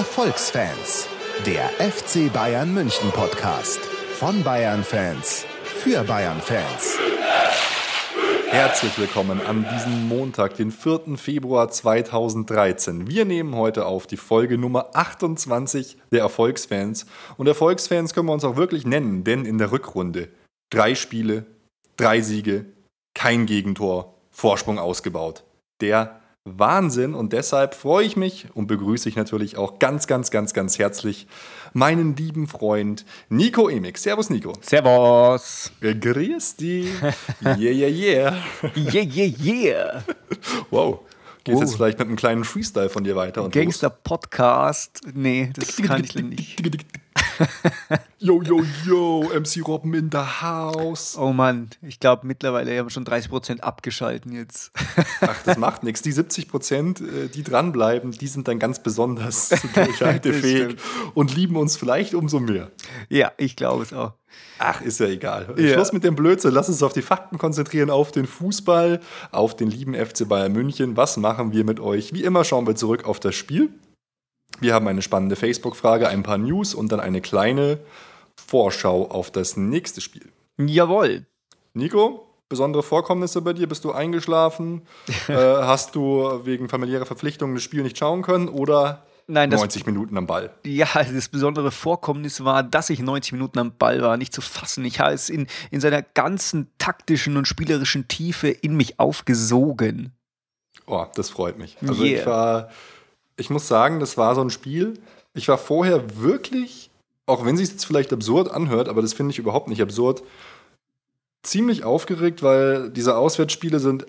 Erfolgsfans, der FC Bayern München Podcast von Bayern Fans für Bayern Fans. Herzlich willkommen an diesem Montag, den 4. Februar 2013. Wir nehmen heute auf die Folge Nummer 28 der Erfolgsfans. Und Erfolgsfans können wir uns auch wirklich nennen, denn in der Rückrunde drei Spiele, drei Siege, kein Gegentor, Vorsprung ausgebaut. Der Wahnsinn und deshalb freue ich mich und begrüße ich natürlich auch ganz, ganz, ganz, ganz herzlich meinen lieben Freund Nico Emig. Servus, Nico. Servus. Grüß dich. Yeah, yeah, yeah. Yeah, yeah, yeah. Wow. Geht Oh. jetzt vielleicht mit einem kleinen Freestyle von dir weiter? Gangster-Podcast. Nee, das kann ich nicht. Yo, yo, yo, MC Robben in the house. Oh Mann, ich glaube mittlerweile haben wir schon 30% abgeschalten jetzt. Ach, das macht nichts. Die 70 Prozent, äh, die dranbleiben, die sind dann ganz besonders durchhaltefähig und lieben uns vielleicht umso mehr. ja, ich glaube es auch. Ach, ist ja egal. Ja. Schluss mit dem Blödsinn. Lass uns auf die Fakten konzentrieren, auf den Fußball, auf den lieben FC Bayern München. Was machen wir mit euch? Wie immer schauen wir zurück auf das Spiel. Wir haben eine spannende Facebook-Frage, ein paar News und dann eine kleine Vorschau auf das nächste Spiel. Jawohl. Nico, besondere Vorkommnisse bei dir? Bist du eingeschlafen? äh, hast du wegen familiärer Verpflichtungen das Spiel nicht schauen können oder Nein, das, 90 Minuten am Ball? ja, das besondere Vorkommnis war, dass ich 90 Minuten am Ball war, nicht zu fassen. Ich habe es in, in seiner ganzen taktischen und spielerischen Tiefe in mich aufgesogen. Oh, das freut mich. Also ich Yeah. war, ich muss sagen, das war so ein Spiel. Ich war vorher wirklich, auch wenn es sich jetzt vielleicht absurd anhört, aber das finde ich überhaupt nicht absurd, ziemlich aufgeregt, weil diese Auswärtsspiele sind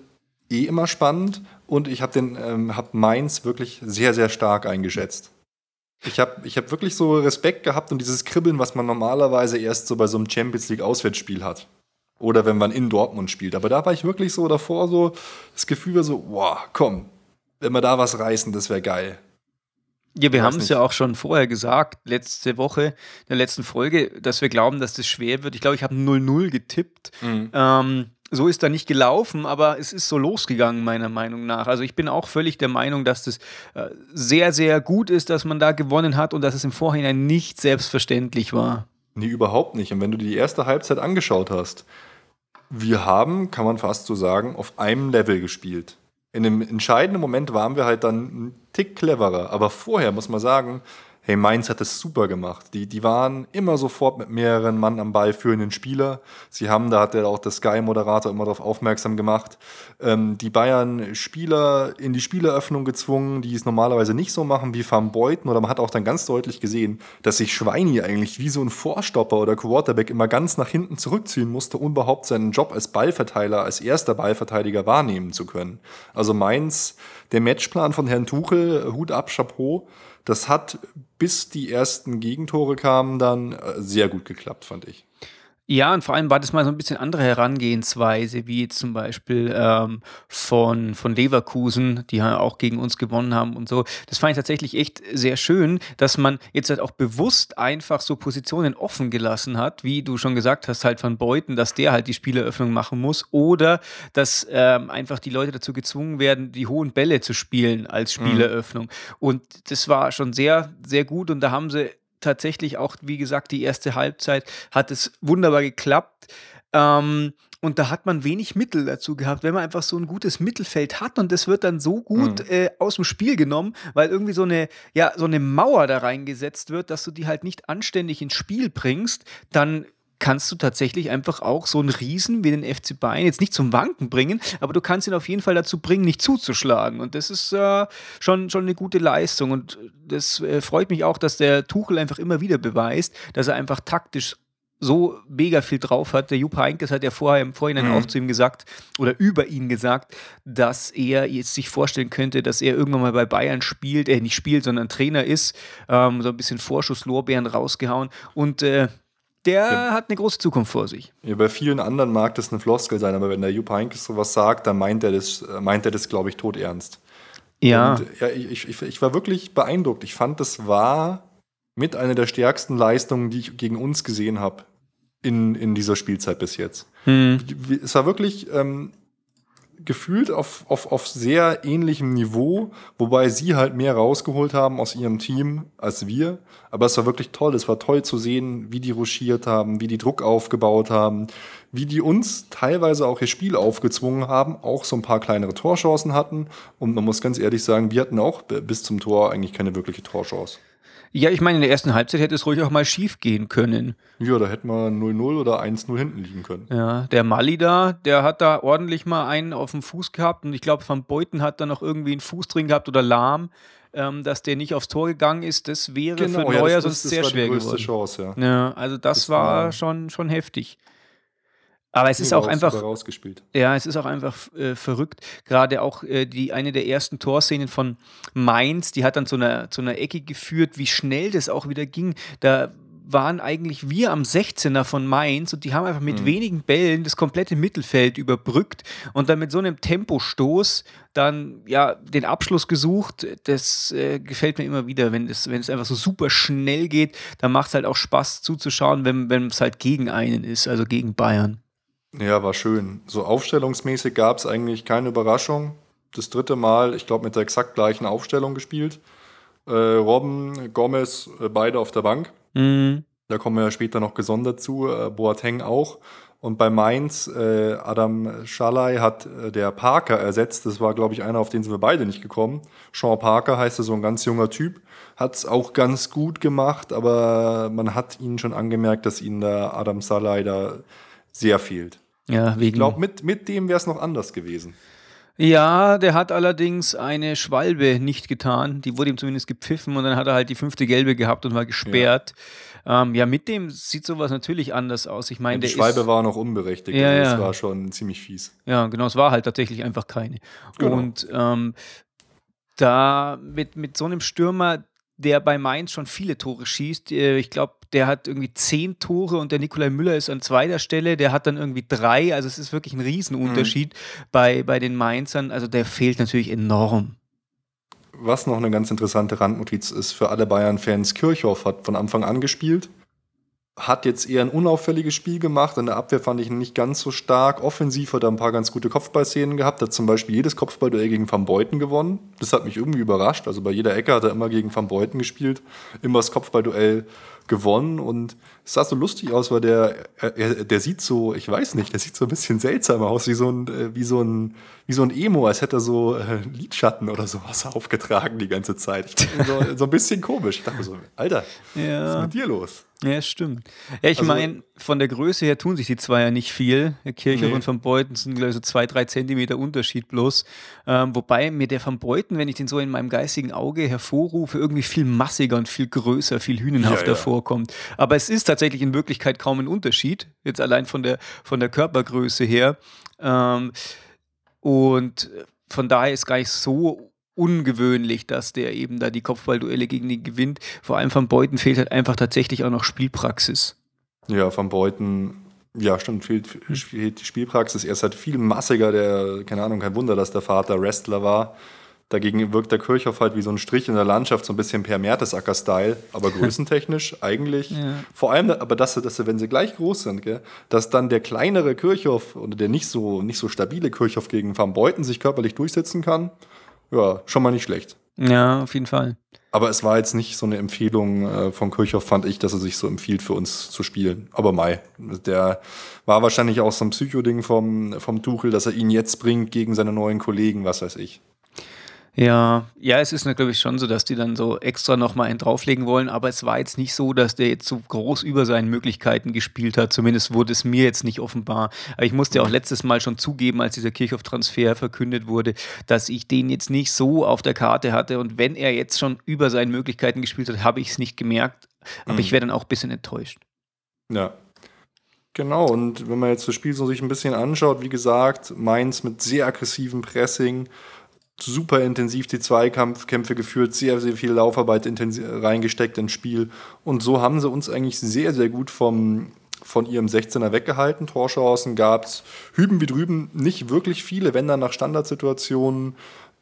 eh immer spannend und ich habe ähm, hab Mainz wirklich sehr, sehr stark eingeschätzt. Ich habe ich hab wirklich so Respekt gehabt und dieses Kribbeln, was man normalerweise erst so bei so einem Champions League Auswärtsspiel hat. Oder wenn man in Dortmund spielt. Aber da war ich wirklich so davor so, das Gefühl war so, wow, komm, wenn wir da was reißen, das wäre geil. Ja, wir haben es ja auch schon vorher gesagt, letzte Woche, in der letzten Folge, dass wir glauben, dass das schwer wird. Ich glaube, ich habe 0-0 getippt. Ähm, so ist da nicht gelaufen, aber es ist so losgegangen, meiner Meinung nach. Also ich bin auch völlig der Meinung, dass das äh, sehr, sehr gut ist, dass man da gewonnen hat und dass es im Vorhinein nicht selbstverständlich war. Nee, überhaupt nicht. Und wenn du dir die erste Halbzeit angeschaut hast, wir haben, kann man fast so sagen, auf einem Level gespielt. In dem entscheidenden Moment waren wir halt dann ein Tick cleverer. Aber vorher muss man sagen, hey, Mainz hat es super gemacht. Die, die waren immer sofort mit mehreren Mann am Ball führenden Spieler. Sie haben, da hat ja auch der Sky-Moderator immer darauf aufmerksam gemacht, ähm, die Bayern-Spieler in die Spieleröffnung gezwungen, die es normalerweise nicht so machen wie Van Beuten. Oder man hat auch dann ganz deutlich gesehen, dass sich Schweini eigentlich wie so ein Vorstopper oder Quarterback immer ganz nach hinten zurückziehen musste, um überhaupt seinen Job als Ballverteiler, als erster Ballverteidiger wahrnehmen zu können. Also Mainz, der Matchplan von Herrn Tuchel, Hut ab, Chapeau, das hat bis die ersten Gegentore kamen dann äh, sehr gut geklappt, fand ich. Ja, und vor allem war das mal so ein bisschen andere Herangehensweise, wie zum Beispiel ähm, von, von Leverkusen, die ja auch gegen uns gewonnen haben und so. Das fand ich tatsächlich echt sehr schön, dass man jetzt halt auch bewusst einfach so Positionen offen gelassen hat, wie du schon gesagt hast, halt von Beuten, dass der halt die Spieleröffnung machen muss oder dass ähm, einfach die Leute dazu gezwungen werden, die hohen Bälle zu spielen als Spieleröffnung. Und das war schon sehr, sehr gut und da haben sie tatsächlich auch, wie gesagt, die erste Halbzeit hat es wunderbar geklappt. Ähm, und da hat man wenig Mittel dazu gehabt, wenn man einfach so ein gutes Mittelfeld hat und das wird dann so gut äh, aus dem Spiel genommen, weil irgendwie so eine, ja, so eine Mauer da reingesetzt wird, dass du die halt nicht anständig ins Spiel bringst, dann kannst du tatsächlich einfach auch so einen Riesen wie den FC Bayern jetzt nicht zum Wanken bringen, aber du kannst ihn auf jeden Fall dazu bringen, nicht zuzuschlagen. Und das ist äh, schon, schon eine gute Leistung. Und das äh, freut mich auch, dass der Tuchel einfach immer wieder beweist, dass er einfach taktisch so mega viel drauf hat. Der Jupp Heynckes hat ja vorher im Vorhinein Mhm. auch zu ihm gesagt oder über ihn gesagt, dass er jetzt sich vorstellen könnte, dass er irgendwann mal bei Bayern spielt, er nicht spielt, sondern Trainer ist, ähm, so ein bisschen Vorschusslorbeeren rausgehauen und äh, der Ja. hat eine große Zukunft vor sich. Ja, bei vielen anderen mag das eine Floskel sein, aber wenn der Jupp Heynckes sowas sagt, dann meint er das, äh, meint er das, glaube ich, todernst. Ja, Und, ja, ich, ich, ich war wirklich beeindruckt. Ich fand, das war mit einer der stärksten Leistungen, die ich gegen uns gesehen habe in, in dieser Spielzeit bis jetzt. hm. Es war wirklich ähm, gefühlt auf, auf, auf sehr ähnlichem Niveau, wobei sie halt mehr rausgeholt haben aus ihrem Team als wir. Aber es war wirklich toll. Es war toll zu sehen, wie die ruschiert haben, wie die Druck aufgebaut haben, wie die uns teilweise auch ihr Spiel aufgezwungen haben, auch so ein paar kleinere Torchancen hatten. Und man muss ganz ehrlich sagen, wir hatten auch bis zum Tor eigentlich keine wirkliche Torchance. Ja, ich meine, in der ersten Halbzeit hätte es ruhig auch mal schief gehen können. Ja, da hätten wir 0-0 oder 1-0 hinten liegen können. Ja, der Mali da, der hat da ordentlich mal einen auf dem Fuß gehabt und ich glaube, Van Beuten hat da noch irgendwie einen Fuß drin gehabt oder lahm, ähm, dass der nicht aufs Tor gegangen ist. Das wäre genau, für Neuer ja, sonst sehr schwer geworden. Chance, ja. ja. also das, das war, war schon, schon heftig. Aber es ist auch einfach. Ja, es ist auch einfach äh, verrückt. Gerade auch äh, die eine der ersten Torszenen von Mainz, die hat dann zu einer, zu einer Ecke geführt, wie schnell das auch wieder ging. Da waren eigentlich wir am 16er von Mainz und die haben einfach mit mhm. wenigen Bällen das komplette Mittelfeld überbrückt und dann mit so einem Tempostoß dann ja den Abschluss gesucht. Das äh, gefällt mir immer wieder, wenn es, wenn es einfach so super schnell geht, dann macht es halt auch Spaß zuzuschauen, wenn, wenn es halt gegen einen ist, also gegen Bayern. Ja, war schön. So aufstellungsmäßig gab es eigentlich keine Überraschung. Das dritte Mal, ich glaube, mit der exakt gleichen Aufstellung gespielt. Äh, Robben, Gomez, äh, beide auf der Bank. Mhm. Da kommen wir ja später noch gesondert zu. Äh, Boateng auch. Und bei Mainz, äh, Adam Schalay hat äh, der Parker ersetzt. Das war, glaube ich, einer, auf den sind wir beide nicht gekommen. Sean Parker heißt er, so ein ganz junger Typ. Hat es auch ganz gut gemacht, aber man hat ihn schon angemerkt, dass ihn der Adam Salai da sehr fehlt. Ja, wegen. Ich glaube, mit, mit dem wäre es noch anders gewesen. Ja, der hat allerdings eine Schwalbe nicht getan. Die wurde ihm zumindest gepfiffen und dann hat er halt die fünfte Gelbe gehabt und war gesperrt. Ja, ähm, ja mit dem sieht sowas natürlich anders aus. Ich meine, die Schwalbe ist, war noch unberechtigt. Ja, also das war schon ziemlich fies. Ja, genau. Es war halt tatsächlich einfach keine. Genau. Und ähm, da mit, mit so einem Stürmer, der bei Mainz schon viele Tore schießt, äh, ich glaube, der hat irgendwie zehn Tore und der Nikolai Müller ist an zweiter Stelle, der hat dann irgendwie drei. Also es ist wirklich ein Riesenunterschied mhm. bei, bei den Mainzern. Also der fehlt natürlich enorm. Was noch eine ganz interessante Randnotiz ist für alle Bayern-Fans, Kirchhoff hat von Anfang an gespielt hat jetzt eher ein unauffälliges Spiel gemacht. In der Abwehr fand ich ihn nicht ganz so stark. Offensiv hat er ein paar ganz gute Kopfballszenen gehabt. Hat zum Beispiel jedes Kopfballduell gegen Van Beuten gewonnen. Das hat mich irgendwie überrascht. Also bei jeder Ecke hat er immer gegen Van Beuten gespielt. Immer das Kopfballduell gewonnen und es sah so lustig aus, weil der, er, der sieht so, ich weiß nicht, der sieht so ein bisschen seltsam aus, wie so ein, äh, wie so ein, wie so ein Emo, als hätte er so äh, Lidschatten oder sowas aufgetragen die ganze Zeit. So, so, ein bisschen komisch. Ich dachte so, Alter, ja. was ist mit dir los? Ja, stimmt. Ja, ich also, meine, von der Größe her tun sich die zwei ja nicht viel. Der Kirchhoff nee. und Van Beuten sind, glaube ich, so zwei, drei Zentimeter Unterschied bloß. Ähm, wobei mir der Van Beuten, wenn ich den so in meinem geistigen Auge hervorrufe, irgendwie viel massiger und viel größer, viel hünenhafter ja, ja. vorkommt. Aber es ist tatsächlich in Wirklichkeit kaum ein Unterschied, jetzt allein von der, von der Körpergröße her. Ähm, und von daher ist gar nicht so ungewöhnlich, dass der eben da die Kopfballduelle gegen den gewinnt. Vor allem von Beuten fehlt halt einfach tatsächlich auch noch Spielpraxis. Ja, von Beuten, ja, stimmt, fehlt, fehlt die Spielpraxis. Er ist halt viel massiger, der, keine Ahnung, kein Wunder, dass der Vater Wrestler war. Dagegen wirkt der Kirchhoff halt wie so ein Strich in der Landschaft, so ein bisschen per Mertesacker-Style, aber größentechnisch eigentlich. Ja. Vor allem, aber dass, dass wenn sie gleich groß sind, gell, dass dann der kleinere Kirchhoff oder der nicht so, nicht so stabile Kirchhoff gegen Van Beuten sich körperlich durchsetzen kann, ja, schon mal nicht schlecht. Ja, auf jeden Fall. Aber es war jetzt nicht so eine Empfehlung äh, von Kirchhoff, fand ich, dass er sich so empfiehlt, für uns zu spielen. Aber Mai, der war wahrscheinlich auch so ein Psychoding vom, vom Tuchel, dass er ihn jetzt bringt gegen seine neuen Kollegen, was weiß ich. Ja, ja, es ist natürlich schon so, dass die dann so extra nochmal einen drauflegen wollen, aber es war jetzt nicht so, dass der jetzt so groß über seinen Möglichkeiten gespielt hat. Zumindest wurde es mir jetzt nicht offenbar. Aber ich musste auch letztes Mal schon zugeben, als dieser Kirchhoff-Transfer verkündet wurde, dass ich den jetzt nicht so auf der Karte hatte. Und wenn er jetzt schon über seinen Möglichkeiten gespielt hat, habe ich es nicht gemerkt. Aber mhm. ich wäre dann auch ein bisschen enttäuscht. Ja, Genau, und wenn man jetzt das Spiel so sich ein bisschen anschaut, wie gesagt, Mainz mit sehr aggressivem Pressing, super intensiv die Zweikampfkämpfe geführt, sehr, sehr viel Laufarbeit reingesteckt ins Spiel. Und so haben sie uns eigentlich sehr, sehr gut vom, von ihrem 16er weggehalten. Torchancen gab es hüben wie drüben nicht wirklich viele, wenn dann nach Standardsituationen.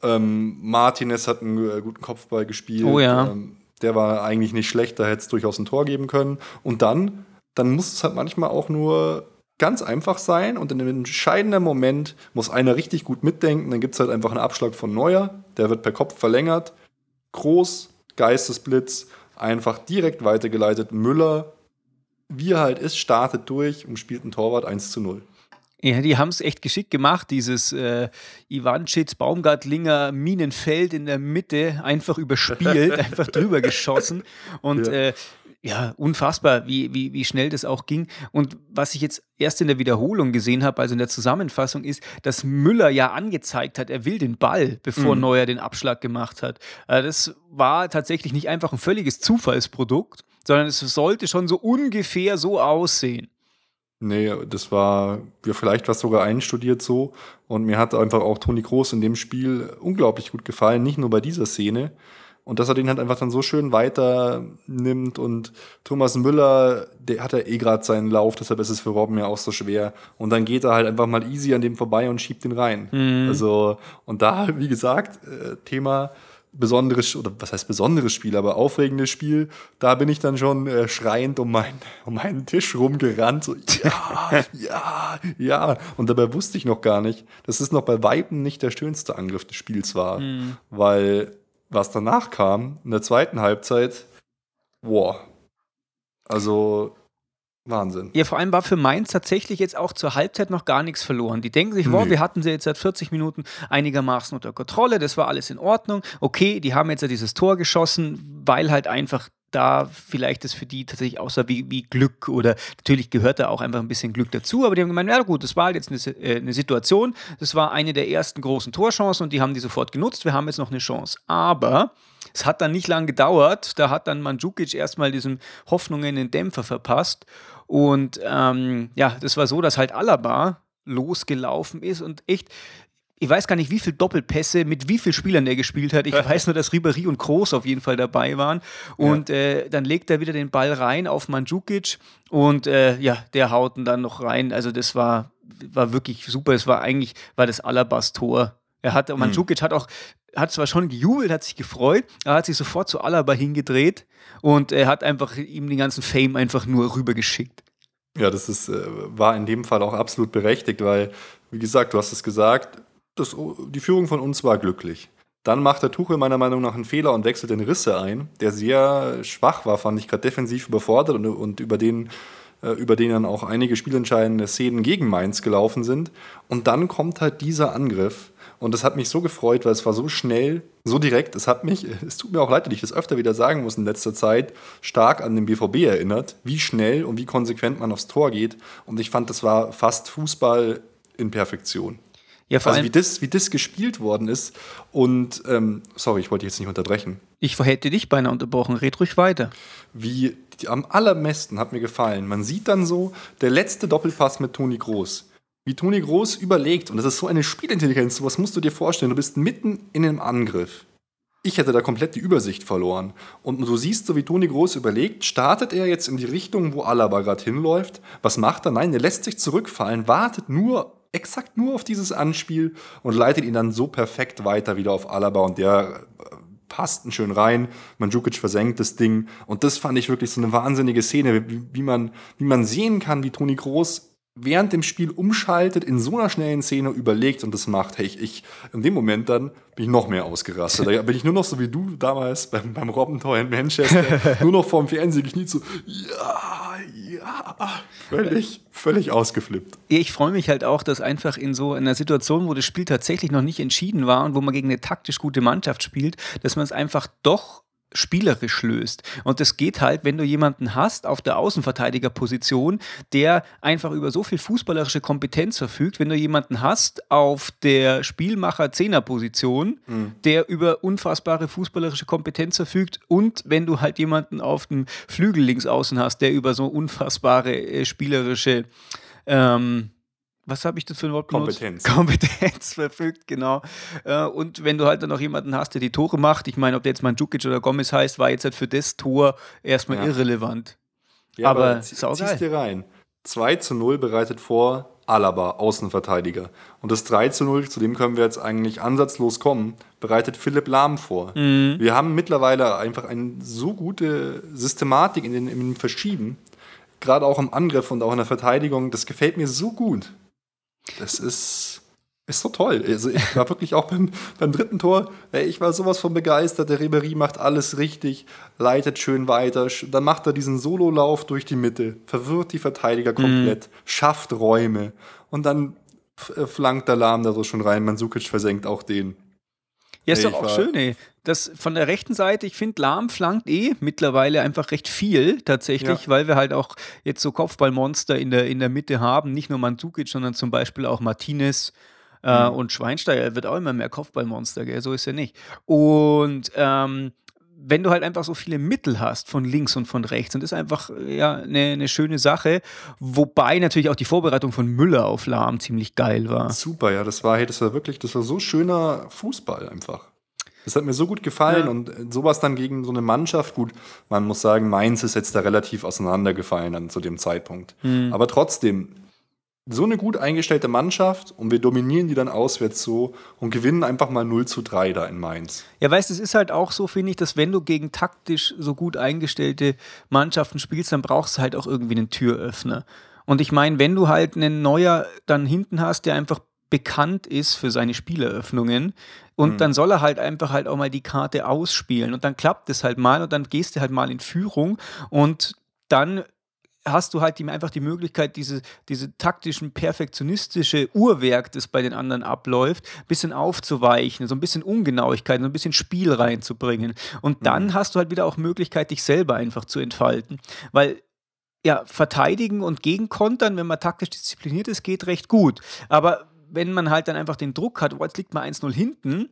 Ähm, Martinez hat einen äh, guten Kopfball gespielt. Oh ja. Ähm, der war eigentlich nicht schlecht, da hätte es durchaus ein Tor geben können. Und dann, dann muss es halt manchmal auch nur ganz einfach sein und in einem entscheidenden Moment muss einer richtig gut mitdenken. Dann gibt es halt einfach einen Abschlag von Neuer, der wird per Kopf verlängert. Groß, Geistesblitz, einfach direkt weitergeleitet. Müller, wie er halt ist, startet durch und spielt einen Torwart 1 zu 0. Ja, die haben es echt geschickt gemacht, dieses äh, Ivanschitz, Baumgartlinger Minenfeld in der Mitte einfach überspielt, einfach drüber geschossen. Und ja. Äh, ja, unfassbar, wie, wie, wie schnell das auch ging. Und was ich jetzt erst in der Wiederholung gesehen habe, also in der Zusammenfassung, ist, dass Müller ja angezeigt hat, er will den Ball, bevor mhm. Neuer den Abschlag gemacht hat. Also das war tatsächlich nicht einfach ein völliges Zufallsprodukt, sondern es sollte schon so ungefähr so aussehen. Nee, das war, ja, vielleicht war es sogar einstudiert so. Und mir hat einfach auch Toni Groß in dem Spiel unglaublich gut gefallen, nicht nur bei dieser Szene. Und dass er den halt einfach dann so schön weiternimmt. Und Thomas Müller, der hat ja eh gerade seinen Lauf, deshalb ist es für Robben ja auch so schwer. Und dann geht er halt einfach mal easy an dem vorbei und schiebt den rein. Mhm. Also, und da, wie gesagt, äh, Thema besonderes, oder was heißt besonderes Spiel, aber aufregendes Spiel, da bin ich dann schon äh, schreiend um, mein, um meinen Tisch rumgerannt. So, ja, ja, ja. Und dabei wusste ich noch gar nicht, dass es noch bei Weitem nicht der schönste Angriff des Spiels war. Mhm. Weil was danach kam, in der zweiten Halbzeit, boah. Also Wahnsinn. Ja, vor allem war für Mainz tatsächlich jetzt auch zur Halbzeit noch gar nichts verloren. Die denken sich, nee. wow, wir hatten sie jetzt seit 40 Minuten einigermaßen unter Kontrolle, das war alles in Ordnung. Okay, die haben jetzt ja dieses Tor geschossen, weil halt einfach da vielleicht das für die tatsächlich aussah wie, wie Glück oder natürlich gehört da auch einfach ein bisschen Glück dazu, aber die haben gemeint, ja gut, das war halt jetzt eine, äh, eine Situation, das war eine der ersten großen Torchancen und die haben die sofort genutzt, wir haben jetzt noch eine Chance. Aber es hat dann nicht lange gedauert, da hat dann Mandzukic erstmal diesen Hoffnungen den Dämpfer verpasst und ähm, ja, das war so, dass halt Alaba losgelaufen ist und echt ich weiß gar nicht, wie viele Doppelpässe mit wie vielen Spielern der gespielt hat. Ich weiß nur, dass Ribery und Kroos auf jeden Fall dabei waren. Und ja. äh, dann legt er wieder den Ball rein auf Mandzukic und äh, ja, der haut ihn dann noch rein. Also das war, war wirklich super. Es war eigentlich, war das Alabas-Tor. Er hat, hm. Mandzukic hat auch, hat zwar schon gejubelt, hat sich gefreut, er hat sich sofort zu Alaba hingedreht und er hat einfach ihm den ganzen Fame einfach nur rübergeschickt. Ja, das ist, äh, war in dem Fall auch absolut berechtigt, weil, wie gesagt, du hast es gesagt, das, die Führung von uns war glücklich. Dann macht der Tuchel meiner Meinung nach einen Fehler und wechselt den Risse ein, der sehr schwach war, fand ich gerade defensiv überfordert und, und über den äh, über den dann auch einige spielentscheidende Szenen gegen Mainz gelaufen sind. Und dann kommt halt dieser Angriff. Und das hat mich so gefreut, weil es war so schnell, so direkt. Es hat mich, es tut mir auch leid, dass ich das öfter wieder sagen muss in letzter Zeit, stark an den BVB erinnert, wie schnell und wie konsequent man aufs Tor geht. Und ich fand, das war fast Fußball in Perfektion. Ja, vor also wie das, wie das gespielt worden ist. Und ähm, sorry, ich wollte jetzt nicht unterbrechen. Ich hätte dich beinahe unterbrochen. Red ruhig weiter. Wie die, am allerbesten hat mir gefallen. Man sieht dann so der letzte Doppelpass mit Toni Groß. Wie Toni Groß überlegt, und das ist so eine Spielintelligenz, sowas musst du dir vorstellen. Du bist mitten in einem Angriff. Ich hätte da komplett die Übersicht verloren. Und du siehst so, wie Toni Groß überlegt, startet er jetzt in die Richtung, wo Alaba gerade hinläuft? Was macht er? Nein, er lässt sich zurückfallen, wartet nur exakt nur auf dieses Anspiel und leitet ihn dann so perfekt weiter wieder auf Alaba und der äh, passt einen schön rein. Mandzukic versenkt das Ding und das fand ich wirklich so eine wahnsinnige Szene, wie, wie man, wie man sehen kann, wie Toni Groß während dem Spiel umschaltet, in so einer schnellen Szene überlegt und das macht. Hey, ich, ich in dem Moment dann bin ich noch mehr ausgerastet. Da bin ich nur noch so wie du damals beim, beim Robbentor in Manchester, nur noch vorm Fernsehen gekniet, so, ja, ja, völlig, völlig ausgeflippt. Ich freue mich halt auch, dass einfach in so einer Situation, wo das Spiel tatsächlich noch nicht entschieden war und wo man gegen eine taktisch gute Mannschaft spielt, dass man es einfach doch spielerisch löst. Und das geht halt, wenn du jemanden hast auf der Außenverteidigerposition, der einfach über so viel fußballerische Kompetenz verfügt, wenn du jemanden hast auf der Spielmacher-Zehner-Position, mhm. der über unfassbare fußballerische Kompetenz verfügt und wenn du halt jemanden auf dem Flügel links außen hast, der über so unfassbare äh, spielerische ähm, was habe ich das für ein Wort Kompetenz. Kompetenz verfügt, genau. Äh, und wenn du halt dann noch jemanden hast, der die Tore macht, ich meine, ob der jetzt Mandzukic oder Gomez heißt, war jetzt halt für das Tor erstmal ja. irrelevant. Ja, aber, aber zieh, ziehst dir rein. 2 zu 0 bereitet vor Alaba, Außenverteidiger. Und das 3 zu 0, zu dem können wir jetzt eigentlich ansatzlos kommen, bereitet Philipp Lahm vor. Mhm. Wir haben mittlerweile einfach eine so gute Systematik in den, in den Verschieben, gerade auch im Angriff und auch in der Verteidigung, das gefällt mir so gut. Das ist, ist so toll. Also ich war wirklich auch beim, beim dritten Tor, ey, ich war sowas von begeistert. Der Ribery macht alles richtig, leitet schön weiter. Dann macht er diesen Sololauf durch die Mitte, verwirrt die Verteidiger komplett, mhm. schafft Räume. Und dann äh, flankt der Lahm da so schon rein. Mansukic versenkt auch den. Ja, ist ey, doch auch schön, ey. Das von der rechten Seite, ich finde, Lahm flankt eh mittlerweile einfach recht viel tatsächlich, ja. weil wir halt auch jetzt so Kopfballmonster in der, in der Mitte haben. Nicht nur Mansukic, sondern zum Beispiel auch Martinez. Äh, mhm. Und Schweinsteiger wird auch immer mehr Kopfballmonster, gell? so ist er nicht. Und ähm, wenn du halt einfach so viele Mittel hast von links und von rechts, und das ist einfach ja eine, eine schöne Sache. Wobei natürlich auch die Vorbereitung von Müller auf Lahm ziemlich geil war. Super, ja, das war, hey, das war wirklich, das war so schöner Fußball einfach. Das hat mir so gut gefallen ja. und sowas dann gegen so eine Mannschaft, gut, man muss sagen, Mainz ist jetzt da relativ auseinandergefallen dann zu dem Zeitpunkt. Mhm. Aber trotzdem, so eine gut eingestellte Mannschaft und wir dominieren die dann auswärts so und gewinnen einfach mal 0 zu 3 da in Mainz. Ja, weißt du, es ist halt auch so, finde ich, dass wenn du gegen taktisch so gut eingestellte Mannschaften spielst, dann brauchst du halt auch irgendwie einen Türöffner. Und ich meine, wenn du halt einen Neuer dann hinten hast, der einfach bekannt ist für seine Spieleröffnungen. Und mhm. dann soll er halt einfach halt auch mal die Karte ausspielen. Und dann klappt es halt mal und dann gehst du halt mal in Führung und dann hast du halt die, einfach die Möglichkeit, diese, diese taktischen, perfektionistische Uhrwerk, das bei den anderen abläuft, ein bisschen aufzuweichen, so ein bisschen Ungenauigkeit, so ein bisschen Spiel reinzubringen. Und dann mhm. hast du halt wieder auch Möglichkeit, dich selber einfach zu entfalten. Weil ja, verteidigen und gegenkontern, wenn man taktisch diszipliniert ist, geht recht gut. Aber wenn man halt dann einfach den Druck hat, oh, jetzt liegt man 1-0 hinten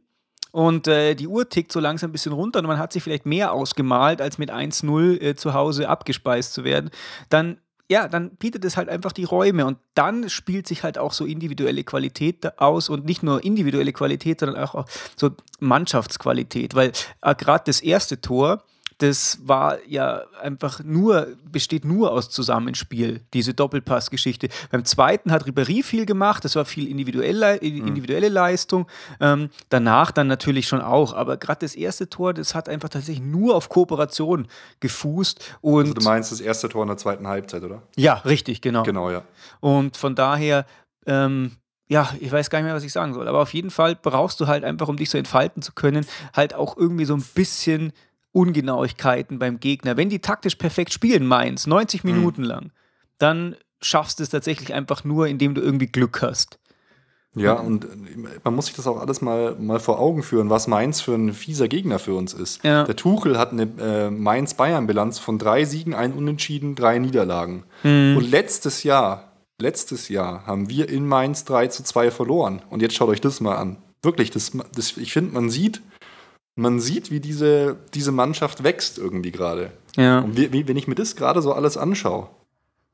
und äh, die Uhr tickt so langsam ein bisschen runter und man hat sich vielleicht mehr ausgemalt, als mit 1-0 äh, zu Hause abgespeist zu werden, dann ja, dann bietet es halt einfach die Räume und dann spielt sich halt auch so individuelle Qualität aus und nicht nur individuelle Qualität, sondern auch so Mannschaftsqualität, weil äh, gerade das erste Tor, das war ja einfach nur, besteht nur aus Zusammenspiel, diese Doppelpassgeschichte. Beim zweiten hat Ribéry viel gemacht, das war viel individuelle, mhm. individuelle Leistung. Ähm, danach dann natürlich schon auch, aber gerade das erste Tor, das hat einfach tatsächlich nur auf Kooperation gefußt. Und also du meinst das erste Tor in der zweiten Halbzeit, oder? Ja, richtig, genau. Genau, ja. Und von daher, ähm, ja, ich weiß gar nicht mehr, was ich sagen soll. Aber auf jeden Fall brauchst du halt einfach, um dich so entfalten zu können, halt auch irgendwie so ein bisschen Ungenauigkeiten beim Gegner. Wenn die taktisch perfekt spielen, Mainz, 90 mhm. Minuten lang, dann schaffst du es tatsächlich einfach nur, indem du irgendwie Glück hast. Ja, und äh, man muss sich das auch alles mal, mal vor Augen führen, was Mainz für ein fieser Gegner für uns ist. Ja. Der Tuchel hat eine äh, Mainz-Bayern-Bilanz von drei Siegen, ein Unentschieden, drei Niederlagen. Mhm. Und letztes Jahr, letztes Jahr haben wir in Mainz 3 zu 2 verloren. Und jetzt schaut euch das mal an. Wirklich, das, das, ich finde, man sieht, man sieht, wie diese, diese Mannschaft wächst irgendwie gerade. Ja. Und wie, wie, wenn ich mir das gerade so alles anschaue,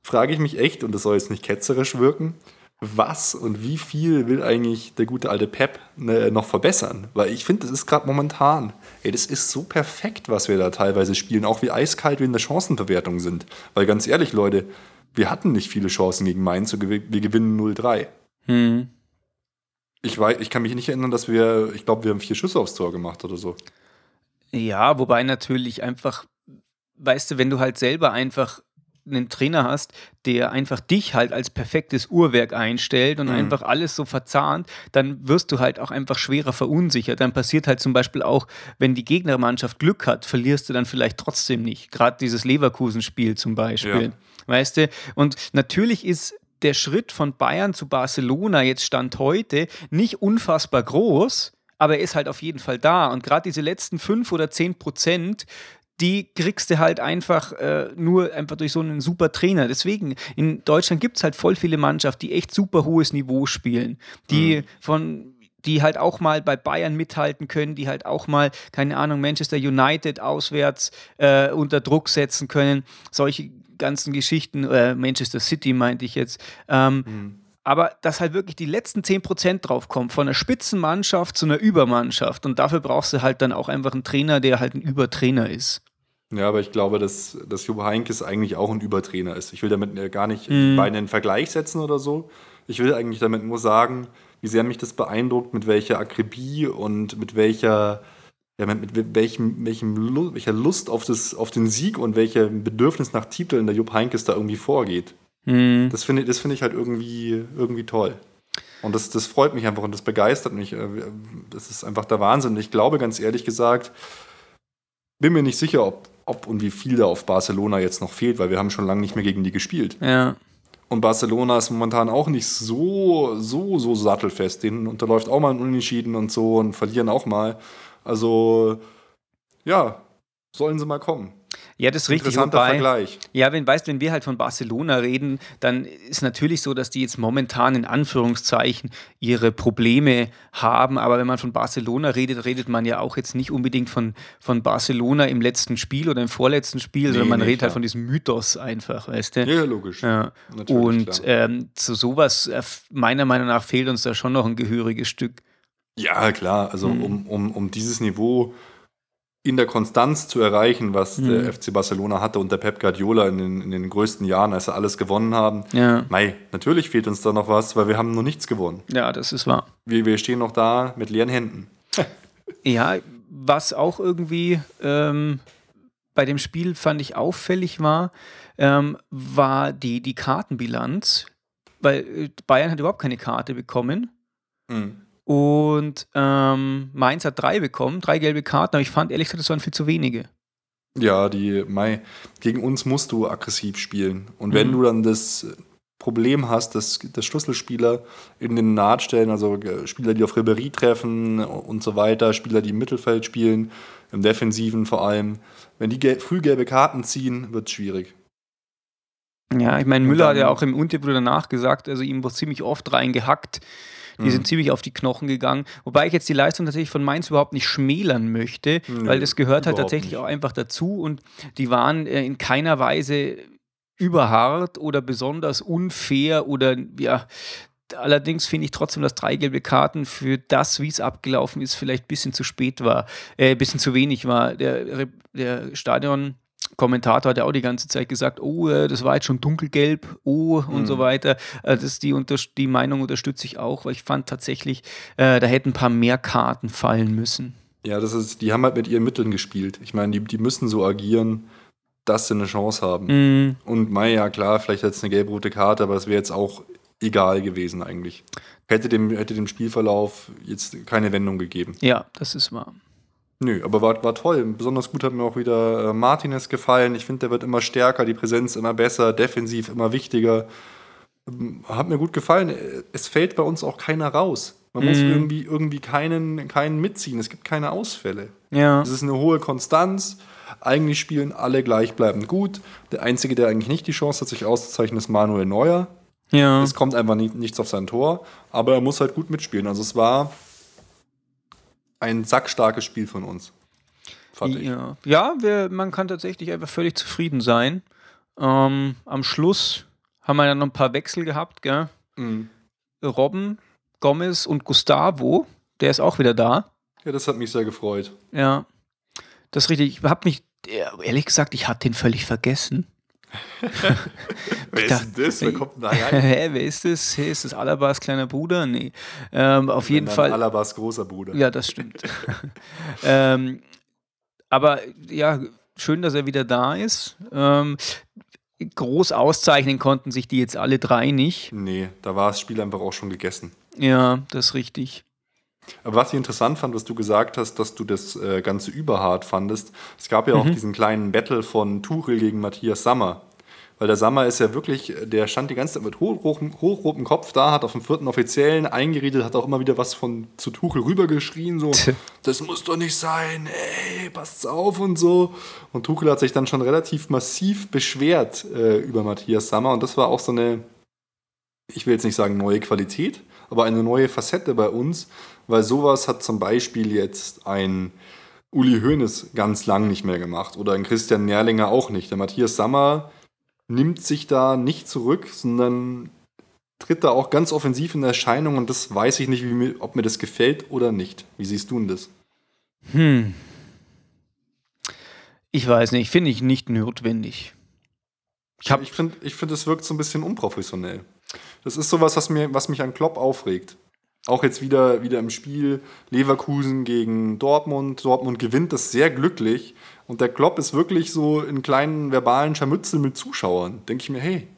frage ich mich echt, und das soll jetzt nicht ketzerisch wirken, was und wie viel will eigentlich der gute alte Pep ne, noch verbessern? Weil ich finde, das ist gerade momentan, ey, das ist so perfekt, was wir da teilweise spielen, auch wie eiskalt wir in der Chancenverwertung sind. Weil ganz ehrlich, Leute, wir hatten nicht viele Chancen gegen Mainz, wir gewinnen 0-3. Hm. Ich, weiß, ich kann mich nicht erinnern, dass wir, ich glaube, wir haben vier Schüsse aufs Tor gemacht oder so. Ja, wobei natürlich einfach, weißt du, wenn du halt selber einfach einen Trainer hast, der einfach dich halt als perfektes Uhrwerk einstellt und mhm. einfach alles so verzahnt, dann wirst du halt auch einfach schwerer verunsichert. Dann passiert halt zum Beispiel auch, wenn die Gegnermannschaft Glück hat, verlierst du dann vielleicht trotzdem nicht. Gerade dieses Leverkusen-Spiel zum Beispiel. Ja. Weißt du? Und natürlich ist der Schritt von Bayern zu Barcelona jetzt Stand heute nicht unfassbar groß, aber er ist halt auf jeden Fall da. Und gerade diese letzten fünf oder zehn Prozent, die kriegst du halt einfach äh, nur einfach durch so einen super Trainer. Deswegen, in Deutschland gibt es halt voll viele Mannschaften, die echt super hohes Niveau spielen, die mhm. von die halt auch mal bei Bayern mithalten können, die halt auch mal, keine Ahnung, Manchester United auswärts äh, unter Druck setzen können. Solche ganzen Geschichten, äh, Manchester City meinte ich jetzt. Ähm, mhm. Aber dass halt wirklich die letzten 10% drauf kommen, von einer Spitzenmannschaft zu einer Übermannschaft. Und dafür brauchst du halt dann auch einfach einen Trainer, der halt ein Übertrainer ist. Ja, aber ich glaube, dass, dass Jupp Heynckes eigentlich auch ein Übertrainer ist. Ich will damit äh, gar nicht mm. beide in Vergleich setzen oder so. Ich will eigentlich damit nur sagen, wie sehr mich das beeindruckt, mit welcher Akribie und mit welcher ja, mit, mit welchem, welchem, welcher Lust auf, das, auf den Sieg und welchem Bedürfnis nach Titeln der Jupp Heinkes da irgendwie vorgeht. Hm. Das finde das find ich halt irgendwie, irgendwie toll. Und das, das freut mich einfach und das begeistert mich. Äh, das ist einfach der Wahnsinn. Ich glaube, ganz ehrlich gesagt, bin mir nicht sicher, ob, ob und wie viel da auf Barcelona jetzt noch fehlt, weil wir haben schon lange nicht mehr gegen die gespielt. Ja. Und Barcelona ist momentan auch nicht so, so, so sattelfest. Denen unterläuft auch mal ein Unentschieden und so und verlieren auch mal. Also, ja, sollen sie mal kommen. Ja, das ist richtig. Wobei, Vergleich. Ja, wenn, weißt, wenn wir halt von Barcelona reden, dann ist natürlich so, dass die jetzt momentan in Anführungszeichen ihre Probleme haben. Aber wenn man von Barcelona redet, redet man ja auch jetzt nicht unbedingt von, von Barcelona im letzten Spiel oder im vorletzten Spiel, sondern man nee, redet klar. halt von diesem Mythos einfach, weißt du? Ja, logisch. Ja. Und ähm, zu sowas, äh, meiner Meinung nach, fehlt uns da schon noch ein gehöriges Stück. Ja, klar. Also, Mhm. um, um, um dieses Niveau in der Konstanz zu erreichen, was Mhm. der FC Barcelona hatte unter Pep Guardiola in den, in den größten Jahren, als sie alles gewonnen haben. Ja, Mei, natürlich fehlt uns da noch was, weil wir haben noch nichts gewonnen. ja das ist wahr. Wir, wir stehen noch da mit leeren Händen. Ja, was auch irgendwie ähm, bei dem Spiel fand ich auffällig war, ähm, war die, die Kartenbilanz, weil äh, Bayern hat überhaupt keine Karte bekommen Mhm. Und ähm, Mainz hat drei bekommen, drei gelbe Karten, aber ich fand ehrlich gesagt, das waren viel zu wenige. Ja, die Mai, gegen uns musst du aggressiv spielen. Und wenn Mhm. du dann das Problem hast, dass, dass Schlüsselspieler in den Nahtstellen, also äh, Spieler, die auf Ribéry treffen und so weiter, Spieler, die im Mittelfeld spielen, im Defensiven vor allem, wenn die gel früh gelbe Karten ziehen, wird es schwierig. Ja, ich meine, Müller hat ja dann- auch im Interview danach gesagt, also ihm wurde ziemlich oft reingehackt. Die Mhm. sind ziemlich auf die Knochen gegangen. Wobei ich jetzt die Leistung tatsächlich von Mainz überhaupt nicht schmälern möchte, Nö, weil das gehört halt überhaupt tatsächlich nicht. auch einfach dazu und die waren äh, in keiner Weise überhart oder besonders unfair oder ja. Allerdings finde ich trotzdem, dass drei gelbe Karten für das, wie es abgelaufen ist, vielleicht ein bisschen zu spät war, äh, ein bisschen zu wenig war. Der, der Stadion-Kommentator hat ja auch die ganze Zeit gesagt, oh, äh, das war jetzt schon dunkelgelb, oh und Mhm. so weiter. Äh, das die, die Meinung unterstütze ich auch, weil ich fand tatsächlich, äh, da hätten ein paar mehr Karten fallen müssen. Ja, das ist, die haben halt mit ihren Mitteln gespielt. Ich meine, die, die müssen so agieren, dass sie eine Chance haben. Mm, Und Mai, ja klar, vielleicht jetzt eine gelb-rote Karte, aber es wäre jetzt auch egal gewesen eigentlich. Hätte dem, hätte dem Spielverlauf jetzt keine Wendung gegeben. ja, das ist wahr. Nö, aber war, war toll. Besonders gut hat mir auch wieder äh, Martinez gefallen. Ich finde, der wird immer stärker, die Präsenz immer besser, defensiv immer wichtiger. Ähm, Hat mir gut gefallen. Äh, Es fällt bei uns auch keiner raus. Man muss Mhm. irgendwie, irgendwie keinen, keinen mitziehen. Es gibt keine Ausfälle. Ja. Es ist eine hohe Konstanz. Eigentlich spielen alle gleichbleibend gut. Der Einzige, der eigentlich nicht die Chance hat, sich auszuzeichnen, ist Manuel Neuer. Ja. Es kommt einfach nichts auf sein Tor, aber er muss halt gut mitspielen. Also es war ein sackstarkes Spiel von uns. Fand ich. Ja, ja wir, man kann tatsächlich einfach völlig zufrieden sein. Ähm, am Schluss haben wir dann noch ein paar Wechsel gehabt, gell? Mhm. Robben, Gomez und Gustavo, der ist auch wieder da. Ja, das hat mich sehr gefreut. Ja, das ist richtig. Ich habe mich, ja, ehrlich gesagt, ich hatte ihn völlig vergessen. Wer ist denn das? Wer kommt denn da Hä, wer ist das? Hey, ist das Alabas kleiner Bruder? Nee. Ähm, auf jeden Fall. Alabas großer Bruder. Ja, das stimmt. ähm, aber ja, schön, dass er wieder da ist. Ähm, groß auszeichnen konnten sich die jetzt alle drei nicht. Nee, da war das Spiel einfach auch schon gegessen. Ja, das ist richtig. Aber was ich interessant fand, was du gesagt hast, dass du das äh, Ganze überhart fandest, es gab ja auch diesen kleinen Battle von Tuchel gegen Matthias Sammer. Weil der Sammer ist ja wirklich, der stand die ganze Zeit mit hoch, hoch, hochrotem Kopf da, hat auf dem vierten Offiziellen eingeredet, hat auch immer wieder was von zu Tuchel rübergeschrien, so, das muss doch nicht sein, ey, passt's auf und so. Und Tuchel hat sich dann schon relativ massiv beschwert äh, über Matthias Sammer und das war auch so eine, ich will jetzt nicht sagen neue Qualität, aber eine neue Facette bei uns, weil sowas hat zum Beispiel jetzt ein Uli Hoeneß ganz lang nicht mehr gemacht oder ein Christian Nerlinger auch nicht. Der Matthias Sammer nimmt sich da nicht zurück, sondern tritt da auch ganz offensiv in Erscheinung und das weiß ich nicht, wie ob mir das gefällt oder nicht. Wie siehst du denn das? Hm. Ich weiß nicht, finde ich nicht notwendig. Ich Ich finde, ich find, es wirkt so ein bisschen unprofessionell. Das ist sowas, was, mir, was mich an Klopp aufregt. Auch jetzt wieder, wieder im Spiel Leverkusen gegen Dortmund. Dortmund gewinnt das sehr glücklich. Und der Klopp ist wirklich so in kleinen verbalen Scharmützeln mit Zuschauern. Denke ich mir, hey,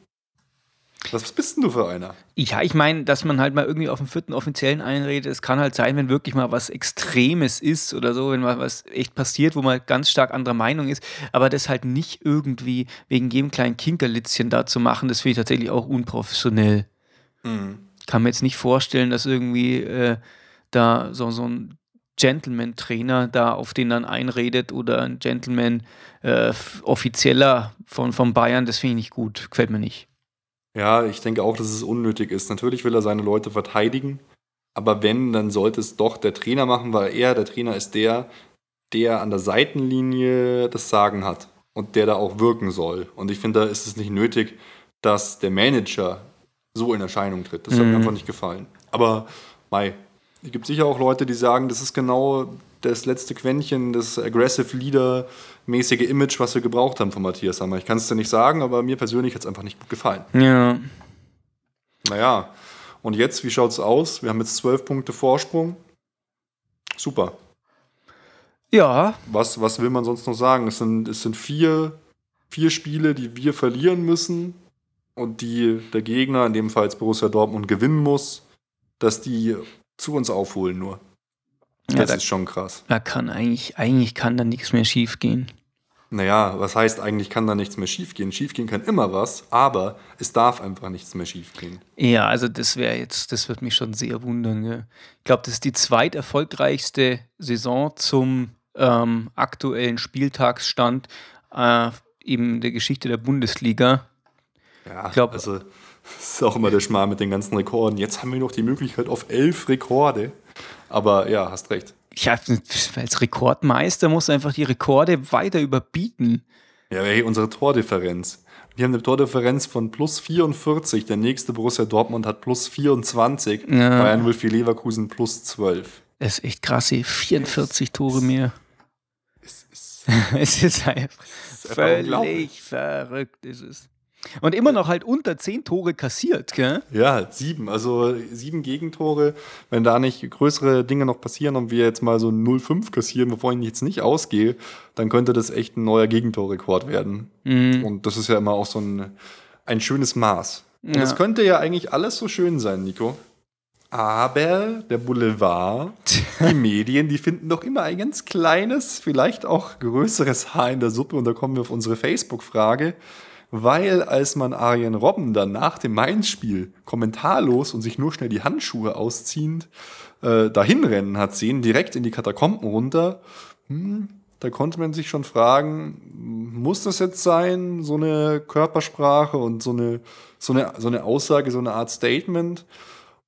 was bist denn du für einer? Ja, ich meine, dass man halt mal irgendwie auf dem vierten Offiziellen einredet, es kann halt sein, wenn wirklich mal was Extremes ist oder so, wenn mal was echt passiert, wo man ganz stark anderer Meinung ist, aber das halt nicht irgendwie wegen jedem kleinen Kinkerlitzchen da zu machen, das finde ich tatsächlich auch unprofessionell. Mhm. Kann mir jetzt nicht vorstellen, dass irgendwie äh, da so, so ein Gentleman-Trainer da auf den dann einredet oder ein Gentleman-Offizieller äh, von, von Bayern, das finde ich nicht gut, gefällt mir nicht. Ja, ich denke auch, dass es unnötig ist. Natürlich will er seine Leute verteidigen, aber wenn, dann sollte es doch der Trainer machen, weil er, der Trainer ist der, der an der Seitenlinie das Sagen hat und der da auch wirken soll. Und ich finde, da ist es nicht nötig, dass der Manager so in Erscheinung tritt. Das mhm. hat mir mhm. einfach nicht gefallen. Aber, Mai, es gibt sicher auch Leute, die sagen, das ist genau das letzte Quäntchen, das Aggressive Leader mäßige Image, was wir gebraucht haben von Matthias Sammer. Ich kann es dir nicht sagen, aber mir persönlich hat es einfach nicht gut gefallen. Ja. Naja, und jetzt, wie schaut es aus? Wir haben jetzt zwölf Punkte Vorsprung. Super. Ja. Was, was will man sonst noch sagen? Es sind, es sind vier, vier Spiele, die wir verlieren müssen und die der Gegner, in dem Fall Borussia Dortmund, gewinnen muss, dass die zu uns aufholen nur. Das ja, da, ist schon krass. Da kann eigentlich, eigentlich kann da nichts mehr schiefgehen. Naja, was heißt, eigentlich kann da nichts mehr schiefgehen? Schiefgehen kann immer was, aber es darf einfach nichts mehr schiefgehen. Ja, also das wäre jetzt, das wird mich schon sehr wundern. Gell? Ich glaube, das ist die zweiterfolgreichste Saison zum ähm, aktuellen Spieltagsstand äh, in der Geschichte der Bundesliga. Ja, ich glaub, also das ist auch immer der Schmarrn mit den ganzen Rekorden. Jetzt haben wir noch die Möglichkeit auf elf Rekorde. Aber ja, hast recht. Ja, als Rekordmeister musst du einfach die Rekorde weiter überbieten. Ja, hey, unsere Tordifferenz. Wir haben eine Tordifferenz von plus 44. Der nächste Borussia Dortmund hat plus 24. Ja. Bayern will für Leverkusen plus 12. Das ist echt krass, 44 Tore mehr. Es ist, es ist einfach völlig verrückt. Ist es. Und immer noch halt unter zehn Tore kassiert, gell? Ja, sieben. Also sieben Gegentore. Wenn da nicht größere Dinge noch passieren und wir jetzt mal so 0-5 kassieren, bevor ich jetzt nicht ausgehe, dann könnte das echt ein neuer Gegentorrekord werden. Mhm. Und das ist ja immer auch so ein, ein schönes Maß. Und es ja. könnte ja eigentlich alles so schön sein, Nico. Aber der Boulevard, die Medien, die finden doch immer ein ganz kleines, vielleicht auch größeres Haar in der Suppe. Und da kommen wir auf unsere Facebook-Frage weil als man Arjen Robben dann nach dem Mainz-Spiel kommentarlos und sich nur schnell die Handschuhe ausziehend äh, dahin rennen hat sehen, direkt in die Katakomben runter, hm, da konnte man sich schon fragen, muss das jetzt sein, so eine Körpersprache und so eine, so eine, so eine Aussage, so eine Art Statement?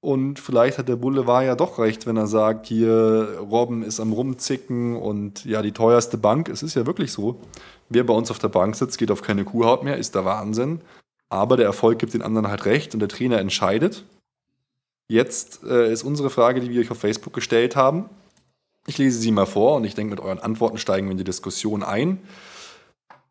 Und vielleicht hat der Boulevard ja doch recht, wenn er sagt, hier Robben ist am Rumzicken und ja, die teuerste Bank. Es ist ja wirklich so. Wer bei uns auf der Bank sitzt, geht auf keine Kuhhaut mehr, ist der Wahnsinn. Aber der Erfolg gibt den anderen halt recht und der Trainer entscheidet. Jetzt äh, ist unsere Frage, die wir euch auf Facebook gestellt haben. Ich lese sie mal vor und ich denke, mit euren Antworten steigen wir in die Diskussion ein.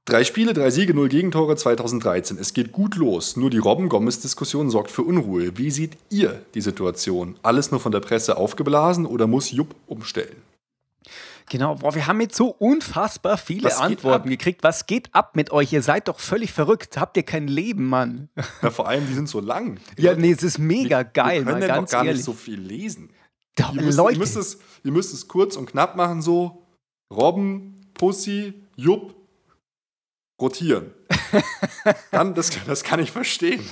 Drei Spiele, drei Siege, null Gegentore 2013. Es geht gut los. Nur die Robben-Gomez-Diskussion sorgt für Unruhe. Wie seht ihr die Situation? Alles nur von der Presse aufgeblasen oder muss Jupp umstellen? Genau, boah, wir haben jetzt so unfassbar viele Was Antworten gekriegt. Was geht ab mit euch? Ihr seid doch völlig verrückt. Habt ihr kein Leben, Mann? Ja, vor allem, die sind so lang. Ja, nee, es ist mega die, geil. Wir können doch gar ehrlich. nicht so viel lesen. Doch, ihr, müsst, Leute. Ihr, müsst es, ihr müsst es kurz und knapp machen, so Robben, Pussy, Jupp, rotieren. Dann, das, das kann ich verstehen.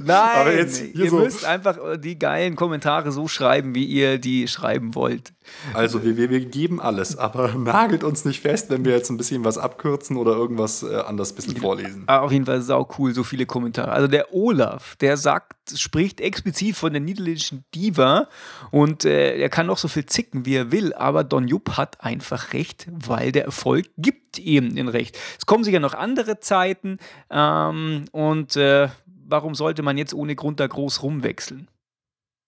Nein, jetzt ihr so müsst einfach die geilen Kommentare so schreiben, wie ihr die schreiben wollt. Also wir, wir, wir geben alles, aber nagelt uns nicht fest, wenn wir jetzt ein bisschen was abkürzen oder irgendwas äh, anders ein bisschen vorlesen. Aber auf jeden Fall sau cool, so viele Kommentare. Also der Olaf, der sagt, spricht explizit von der niederländischen Diva und äh, er kann noch so viel zicken, wie er will, aber Don Jupp hat einfach recht, weil der Erfolg gibt ihm den Recht. Es kommen sicher noch andere Zeiten ähm, und äh, warum sollte man jetzt ohne Grund da groß rumwechseln?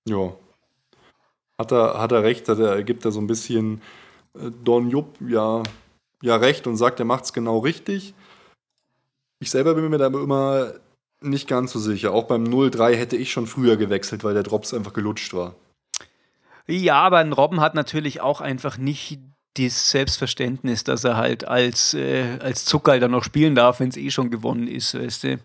Ja. Hat er, hat er recht, hat er, gibt er so ein bisschen äh, Don Jupp ja, ja recht und sagt, er macht es genau richtig. Ich selber bin mir da immer nicht ganz so sicher. Auch beim 0-3 hätte ich schon früher gewechselt, weil der Drops einfach gelutscht war. Ja, aber ein Robben hat natürlich auch einfach nicht das Selbstverständnis, dass er halt als, äh, als Zuckerl dann noch spielen darf, wenn es eh schon gewonnen ist, weißt du.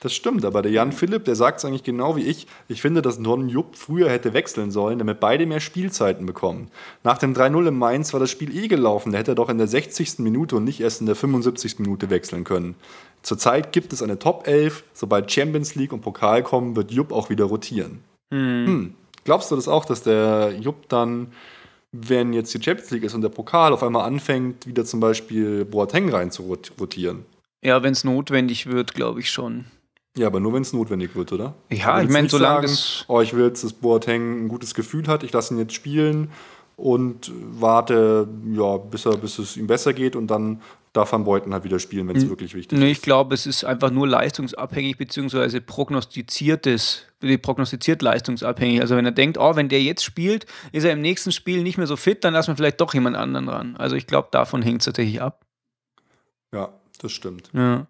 Das stimmt, aber der Jan Philipp, der sagt es eigentlich genau wie ich. Ich finde, dass Norden Jupp früher hätte wechseln sollen, damit beide mehr Spielzeiten bekommen. Nach dem 3-0 im Mainz war das Spiel eh gelaufen. Da hätte er doch in der 60. Minute und nicht erst in der 75. Minute wechseln können. Zurzeit gibt es eine Top 11. Sobald Champions League und Pokal kommen, wird Jupp auch wieder rotieren. Hm. Hm. Glaubst du das auch, dass der Jupp dann, wenn jetzt die Champions League ist und der Pokal auf einmal anfängt, wieder zum Beispiel Boateng rein zu rotieren? Ja, wenn es notwendig wird, glaube ich schon. Ja, aber nur wenn es notwendig wird, oder? Ja, ich meine, solange das. Oh, ich will jetzt, dass Boateng ein gutes Gefühl hat, ich lasse ihn jetzt spielen und warte, ja, bis, er, bis es ihm besser geht und dann darf Van Beuten halt wieder spielen, wenn es wirklich wichtig Nee, ist. ich glaube, es ist einfach nur leistungsabhängig, beziehungsweise prognostiziertes, prognostiziert leistungsabhängig. Also wenn er denkt, oh, wenn der jetzt spielt, ist er im nächsten Spiel nicht mehr so fit, dann lassen wir vielleicht doch jemand anderen ran. Also ich glaube, davon hängt es tatsächlich ab. Ja, das stimmt. Ja.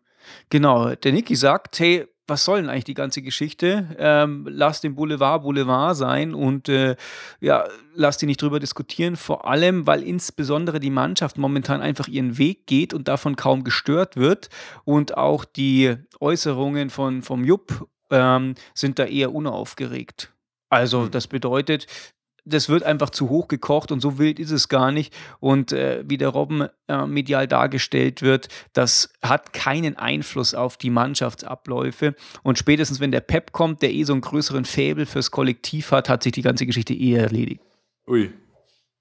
Genau, der Niki sagt, hey, was soll denn eigentlich die ganze Geschichte? Ähm, lass den Boulevard Boulevard sein und äh, ja, lass die nicht drüber diskutieren. Vor allem, weil insbesondere die Mannschaft momentan einfach ihren Weg geht und davon kaum gestört wird. Und auch die Äußerungen von, vom Jupp ähm, sind da eher unaufgeregt. Also, Hm. das bedeutet, das wird einfach zu hoch gekocht und so wild ist es gar nicht. Und äh, wie der Robben äh, medial dargestellt wird, das hat keinen Einfluss auf die Mannschaftsabläufe. Und spätestens, wenn der Pep kommt, der eh so einen größeren Faible fürs Kollektiv hat, hat sich die ganze Geschichte eh erledigt. Ui.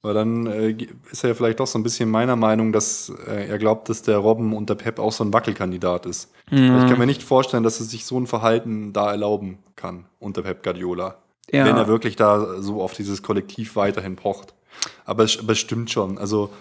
Weil dann äh, ist er ja vielleicht doch so ein bisschen meiner Meinung, dass äh, er glaubt, dass der Robben und der Pep auch so ein Wackelkandidat ist. Mhm. Ich kann mir nicht vorstellen, dass er sich so ein Verhalten da erlauben kann unter Pep Guardiola. Ja. wenn er wirklich da so auf dieses Kollektiv weiterhin pocht. Aber es, aber es stimmt schon. Also,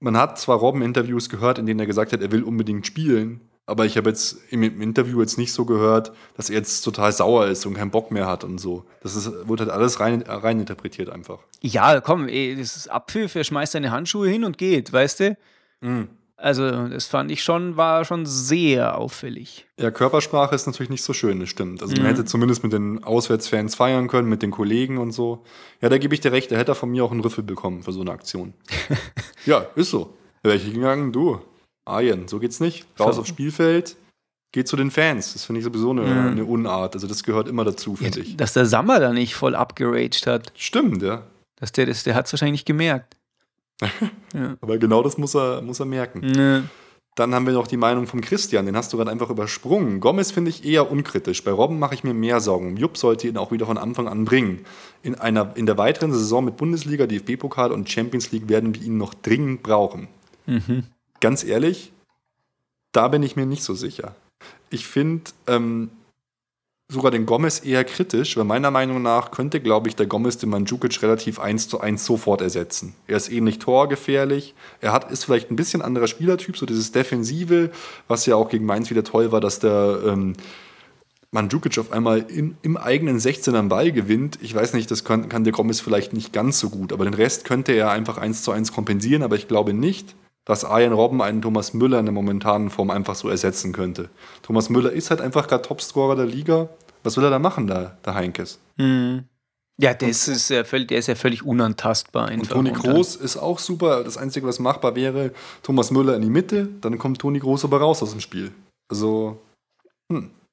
man hat zwar Robben-Interviews gehört, in denen er gesagt hat, er will unbedingt spielen, aber ich habe jetzt im, im Interview jetzt nicht so gehört, dass er jetzt total sauer ist und keinen Bock mehr hat und so. Das ist, wird halt alles rein, rein interpretiert einfach. Ja, komm, ey, das ist Abpfiff, er schmeißt seine Handschuhe hin und geht, weißt du? Mhm. Also, das fand ich schon, war schon sehr auffällig. Ja, Körpersprache ist natürlich nicht so schön, das stimmt. Also man Mhm. hätte zumindest mit den Auswärtsfans feiern können, mit den Kollegen und so. Ja, da gebe ich dir recht, da hätte er von mir auch einen Rüffel bekommen für so eine Aktion. ja, ist so. Da wäre ich hingegangen, du, Arjen, so geht's nicht. Raus So. aufs Spielfeld, geh zu den Fans. Das finde ich sowieso eine, Mhm. eine Unart. Also das gehört immer dazu, finde ich. Dass der Sammer da nicht voll abgeraged hat. Stimmt, ja. Dass der, das, der hat es wahrscheinlich nicht gemerkt. Ja. Aber genau das muss er, muss er merken. Nö. Dann haben wir noch die Meinung von Christian, den hast du gerade einfach übersprungen. Gomez finde ich eher unkritisch. Bei Robben mache ich mir mehr Sorgen. Jupp sollte ihn auch wieder von Anfang an bringen. In, einer, in der weiteren Saison mit Bundesliga, DFB-Pokal und Champions League werden wir ihn noch dringend brauchen. Mhm. Ganz ehrlich, da bin ich mir nicht so sicher. Ich finde ähm, sogar den Gomez eher kritisch, weil meiner Meinung nach könnte, glaube ich, der Gomez den Mandzukic relativ eins zu eins sofort ersetzen. Er ist ähnlich torgefährlich, er hat, ist vielleicht ein bisschen anderer Spielertyp, so dieses Defensive, was ja auch gegen Mainz wieder toll war, dass der ähm, Mandzukic auf einmal in, im eigenen 16er einen Ball gewinnt. Ich weiß nicht, das kann, kann der Gomez vielleicht nicht ganz so gut, aber den Rest könnte er einfach eins zu eins kompensieren, aber ich glaube nicht, dass Arjen Robben einen Thomas Müller in der momentanen Form einfach so ersetzen könnte. Thomas Müller ist halt einfach gerade Topscorer der Liga. Was will er da machen, da, der Heinkes? Mhm. Ja, der ist, ist ja völlig, der ist ja völlig unantastbar. Und. Toni Kroos ist auch super. Das Einzige, was machbar wäre, Thomas Müller in die Mitte, dann kommt Toni Kroos aber raus aus dem Spiel. Also,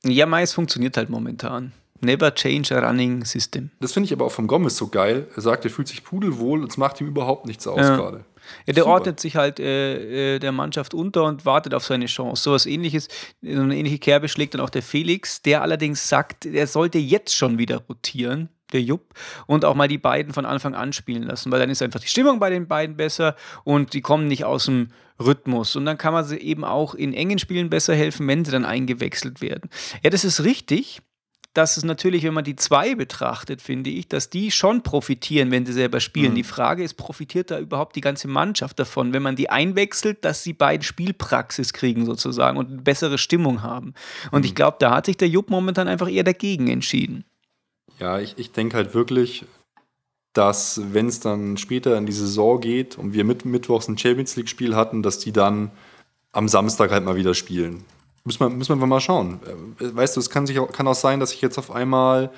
Ja, meist funktioniert halt momentan. Never change a running system. das finde ich aber auch vom Gomez so geil. Er sagt, er fühlt sich pudelwohl und es macht ihm überhaupt nichts aus Ja. gerade. Ja, der Super. ordnet sich halt äh, äh, der Mannschaft unter und wartet auf seine Chance. So was ähnliches, so eine ähnliche Kerbe schlägt dann auch der Felix, der allerdings sagt, er sollte jetzt schon wieder rotieren, der Jupp, und auch mal die beiden von Anfang an spielen lassen, weil dann ist einfach die Stimmung bei den beiden besser und die kommen nicht aus dem Rhythmus. Und dann kann man sie eben auch in engen Spielen besser helfen, wenn sie dann eingewechselt werden. Ja, das ist richtig dass es natürlich, wenn man die zwei betrachtet, finde ich, dass die schon profitieren, wenn sie selber spielen. Mhm. Die Frage ist, profitiert da überhaupt die ganze Mannschaft davon, wenn man die einwechselt, dass sie beide Spielpraxis kriegen sozusagen und eine bessere Stimmung haben. Und ich glaube, da hat sich der Jupp momentan einfach eher dagegen entschieden. Ja, ich, ich denke halt wirklich, dass wenn es dann später in die Saison geht und wir mit, mittwochs ein Champions League-Spiel hatten, dass die dann am Samstag halt mal wieder spielen. Müssen wir, müssen wir mal schauen. Äh, Weißt du, es kann, sich auch, kann auch sein, dass sich jetzt auf einmal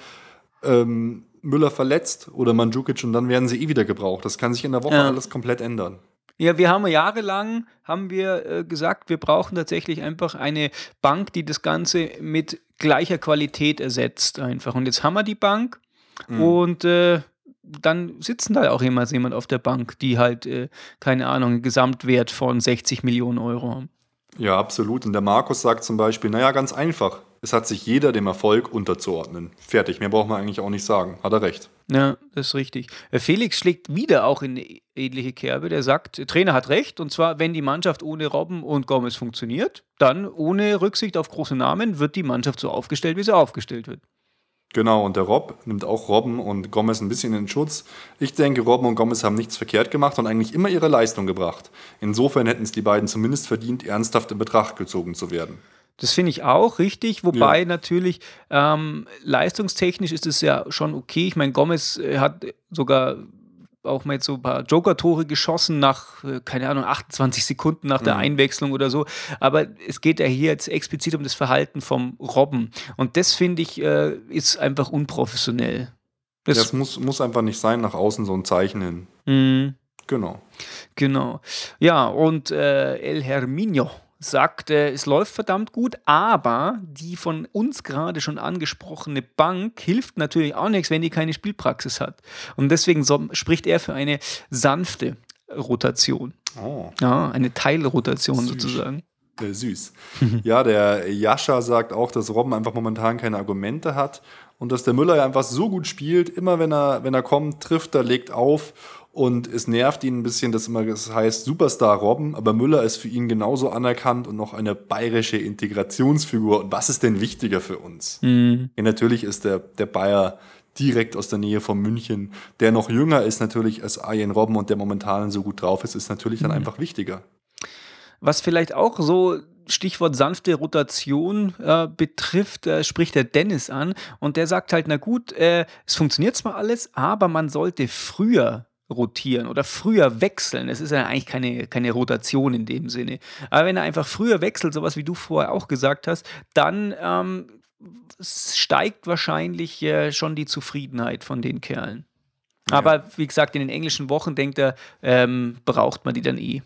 ähm, Müller verletzt oder Mandzukic und dann werden sie eh wieder gebraucht. Das kann sich in der Woche Ja. alles komplett ändern. Ja, wir haben jahrelang haben wir äh, gesagt, wir brauchen tatsächlich einfach eine Bank, die das Ganze mit gleicher Qualität ersetzt einfach. Und jetzt haben wir die Bank und äh, dann sitzen da auch immer jemand auf der Bank, die halt, äh, keine Ahnung, einen Gesamtwert von 60 Millionen Euro haben. Ja, absolut. Und der Markus sagt zum Beispiel, naja, ganz einfach. Es hat sich jeder dem Erfolg unterzuordnen. Fertig. Mehr braucht man eigentlich auch nicht sagen. Hat er recht. Ja, das ist richtig. Äh, Felix schlägt wieder auch in eine ähnliche Kerbe. Der sagt, Trainer hat recht. Und zwar, wenn die Mannschaft ohne Robben und Gomez funktioniert, dann ohne Rücksicht auf große Namen wird die Mannschaft so aufgestellt, wie sie aufgestellt wird. Genau, und der Rob nimmt auch Robben und Gomez ein bisschen in Schutz. Ich denke, Robben und Gomez haben nichts verkehrt gemacht und eigentlich immer ihre Leistung gebracht. Insofern hätten es die beiden zumindest verdient, ernsthaft in Betracht gezogen zu werden. Das finde ich auch richtig, wobei natürlich ähm, leistungstechnisch ist es ja schon okay. Ich meine, Gomez äh, hat sogar auch mal jetzt so ein paar Joker-Tore geschossen nach, äh, keine Ahnung, 28 Sekunden nach der Einwechslung oder so. Aber es geht ja hier jetzt explizit um das Verhalten vom Robben. Und das finde ich äh, ist einfach unprofessionell. Das, Das muss, muss einfach nicht sein, nach außen so ein Zeichen hin. mh, Genau. Genau. Ja, und äh, El Herminio sagt, äh, es läuft verdammt gut, aber die von uns gerade schon angesprochene Bank hilft natürlich auch nichts, wenn die keine Spielpraxis hat. Und deswegen so, spricht er für eine sanfte Rotation. Oh. Ja, eine Teilrotation Süß. sozusagen. Äh, süß. ja, der Jascha sagt auch, dass Robben einfach momentan keine Argumente hat und dass der Müller ja einfach so gut spielt. Immer wenn er, wenn er kommt, trifft er, legt auf und es nervt ihn ein bisschen, dass immer das heißt Superstar Robben, aber Müller ist für ihn genauso anerkannt und noch eine bayerische Integrationsfigur. Und was ist denn wichtiger für uns? Mhm. Ja, natürlich ist der, der Bayer direkt aus der Nähe von München, der noch jünger ist natürlich als Arjen Robben und der momentan so gut drauf ist, ist natürlich dann einfach wichtiger. Was vielleicht auch so Stichwort sanfte Rotation äh, betrifft, äh, spricht der Dennis an und der sagt halt, na gut, äh, es funktioniert zwar alles, aber man sollte früher rotieren oder früher wechseln. Es ist ja eigentlich keine, keine Rotation in dem Sinne. Aber wenn er einfach früher wechselt, sowas wie du vorher auch gesagt hast, dann ähm, steigt wahrscheinlich äh, schon die Zufriedenheit von den Kerlen. Aber wie gesagt, in den englischen Wochen denkt er, ähm, braucht man die dann eh.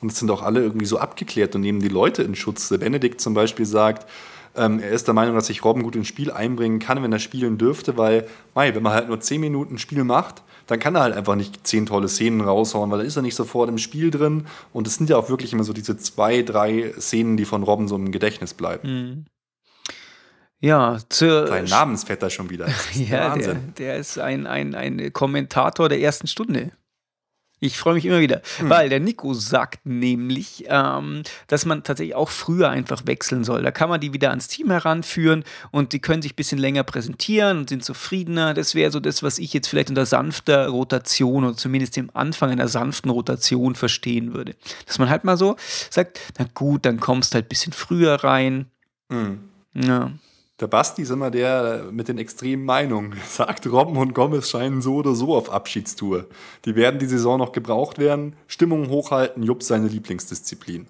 Und es sind auch alle irgendwie so abgeklärt und nehmen die Leute in Schutz. Benedikt zum Beispiel sagt, ähm, er ist der Meinung, dass sich Robben gut ins Spiel einbringen kann, wenn er spielen dürfte, weil, mei, wenn man halt nur 10 Minuten Spiel macht, dann kann er halt einfach nicht 10 tolle Szenen raushauen, weil dann ist er nicht sofort im Spiel drin. Und es sind ja auch wirklich immer so diese zwei, drei Szenen, die von Robben so im Gedächtnis bleiben. Ja, zur Sein Namensvetter schon wieder. Ja, der, der ist ein, ein, ein Kommentator der ersten Stunde. Ich freue mich immer wieder, Hm. weil der Nico sagt nämlich, ähm, dass man tatsächlich auch früher einfach wechseln soll. Da kann man die wieder ans Team heranführen und die können sich ein bisschen länger präsentieren und sind zufriedener. Das wäre so das, was ich jetzt vielleicht unter sanfter Rotation oder zumindest dem Anfang einer sanften Rotation verstehen würde. Dass man halt mal so sagt, na gut, dann kommst halt ein bisschen früher rein. Hm. Ja. Der Basti ist immer der mit den extremen Meinungen. Sagt, Robben und Gomez scheinen so oder so auf Abschiedstour. Die werden die Saison noch gebraucht werden. Stimmung hochhalten, Jupp seine Lieblingsdisziplin.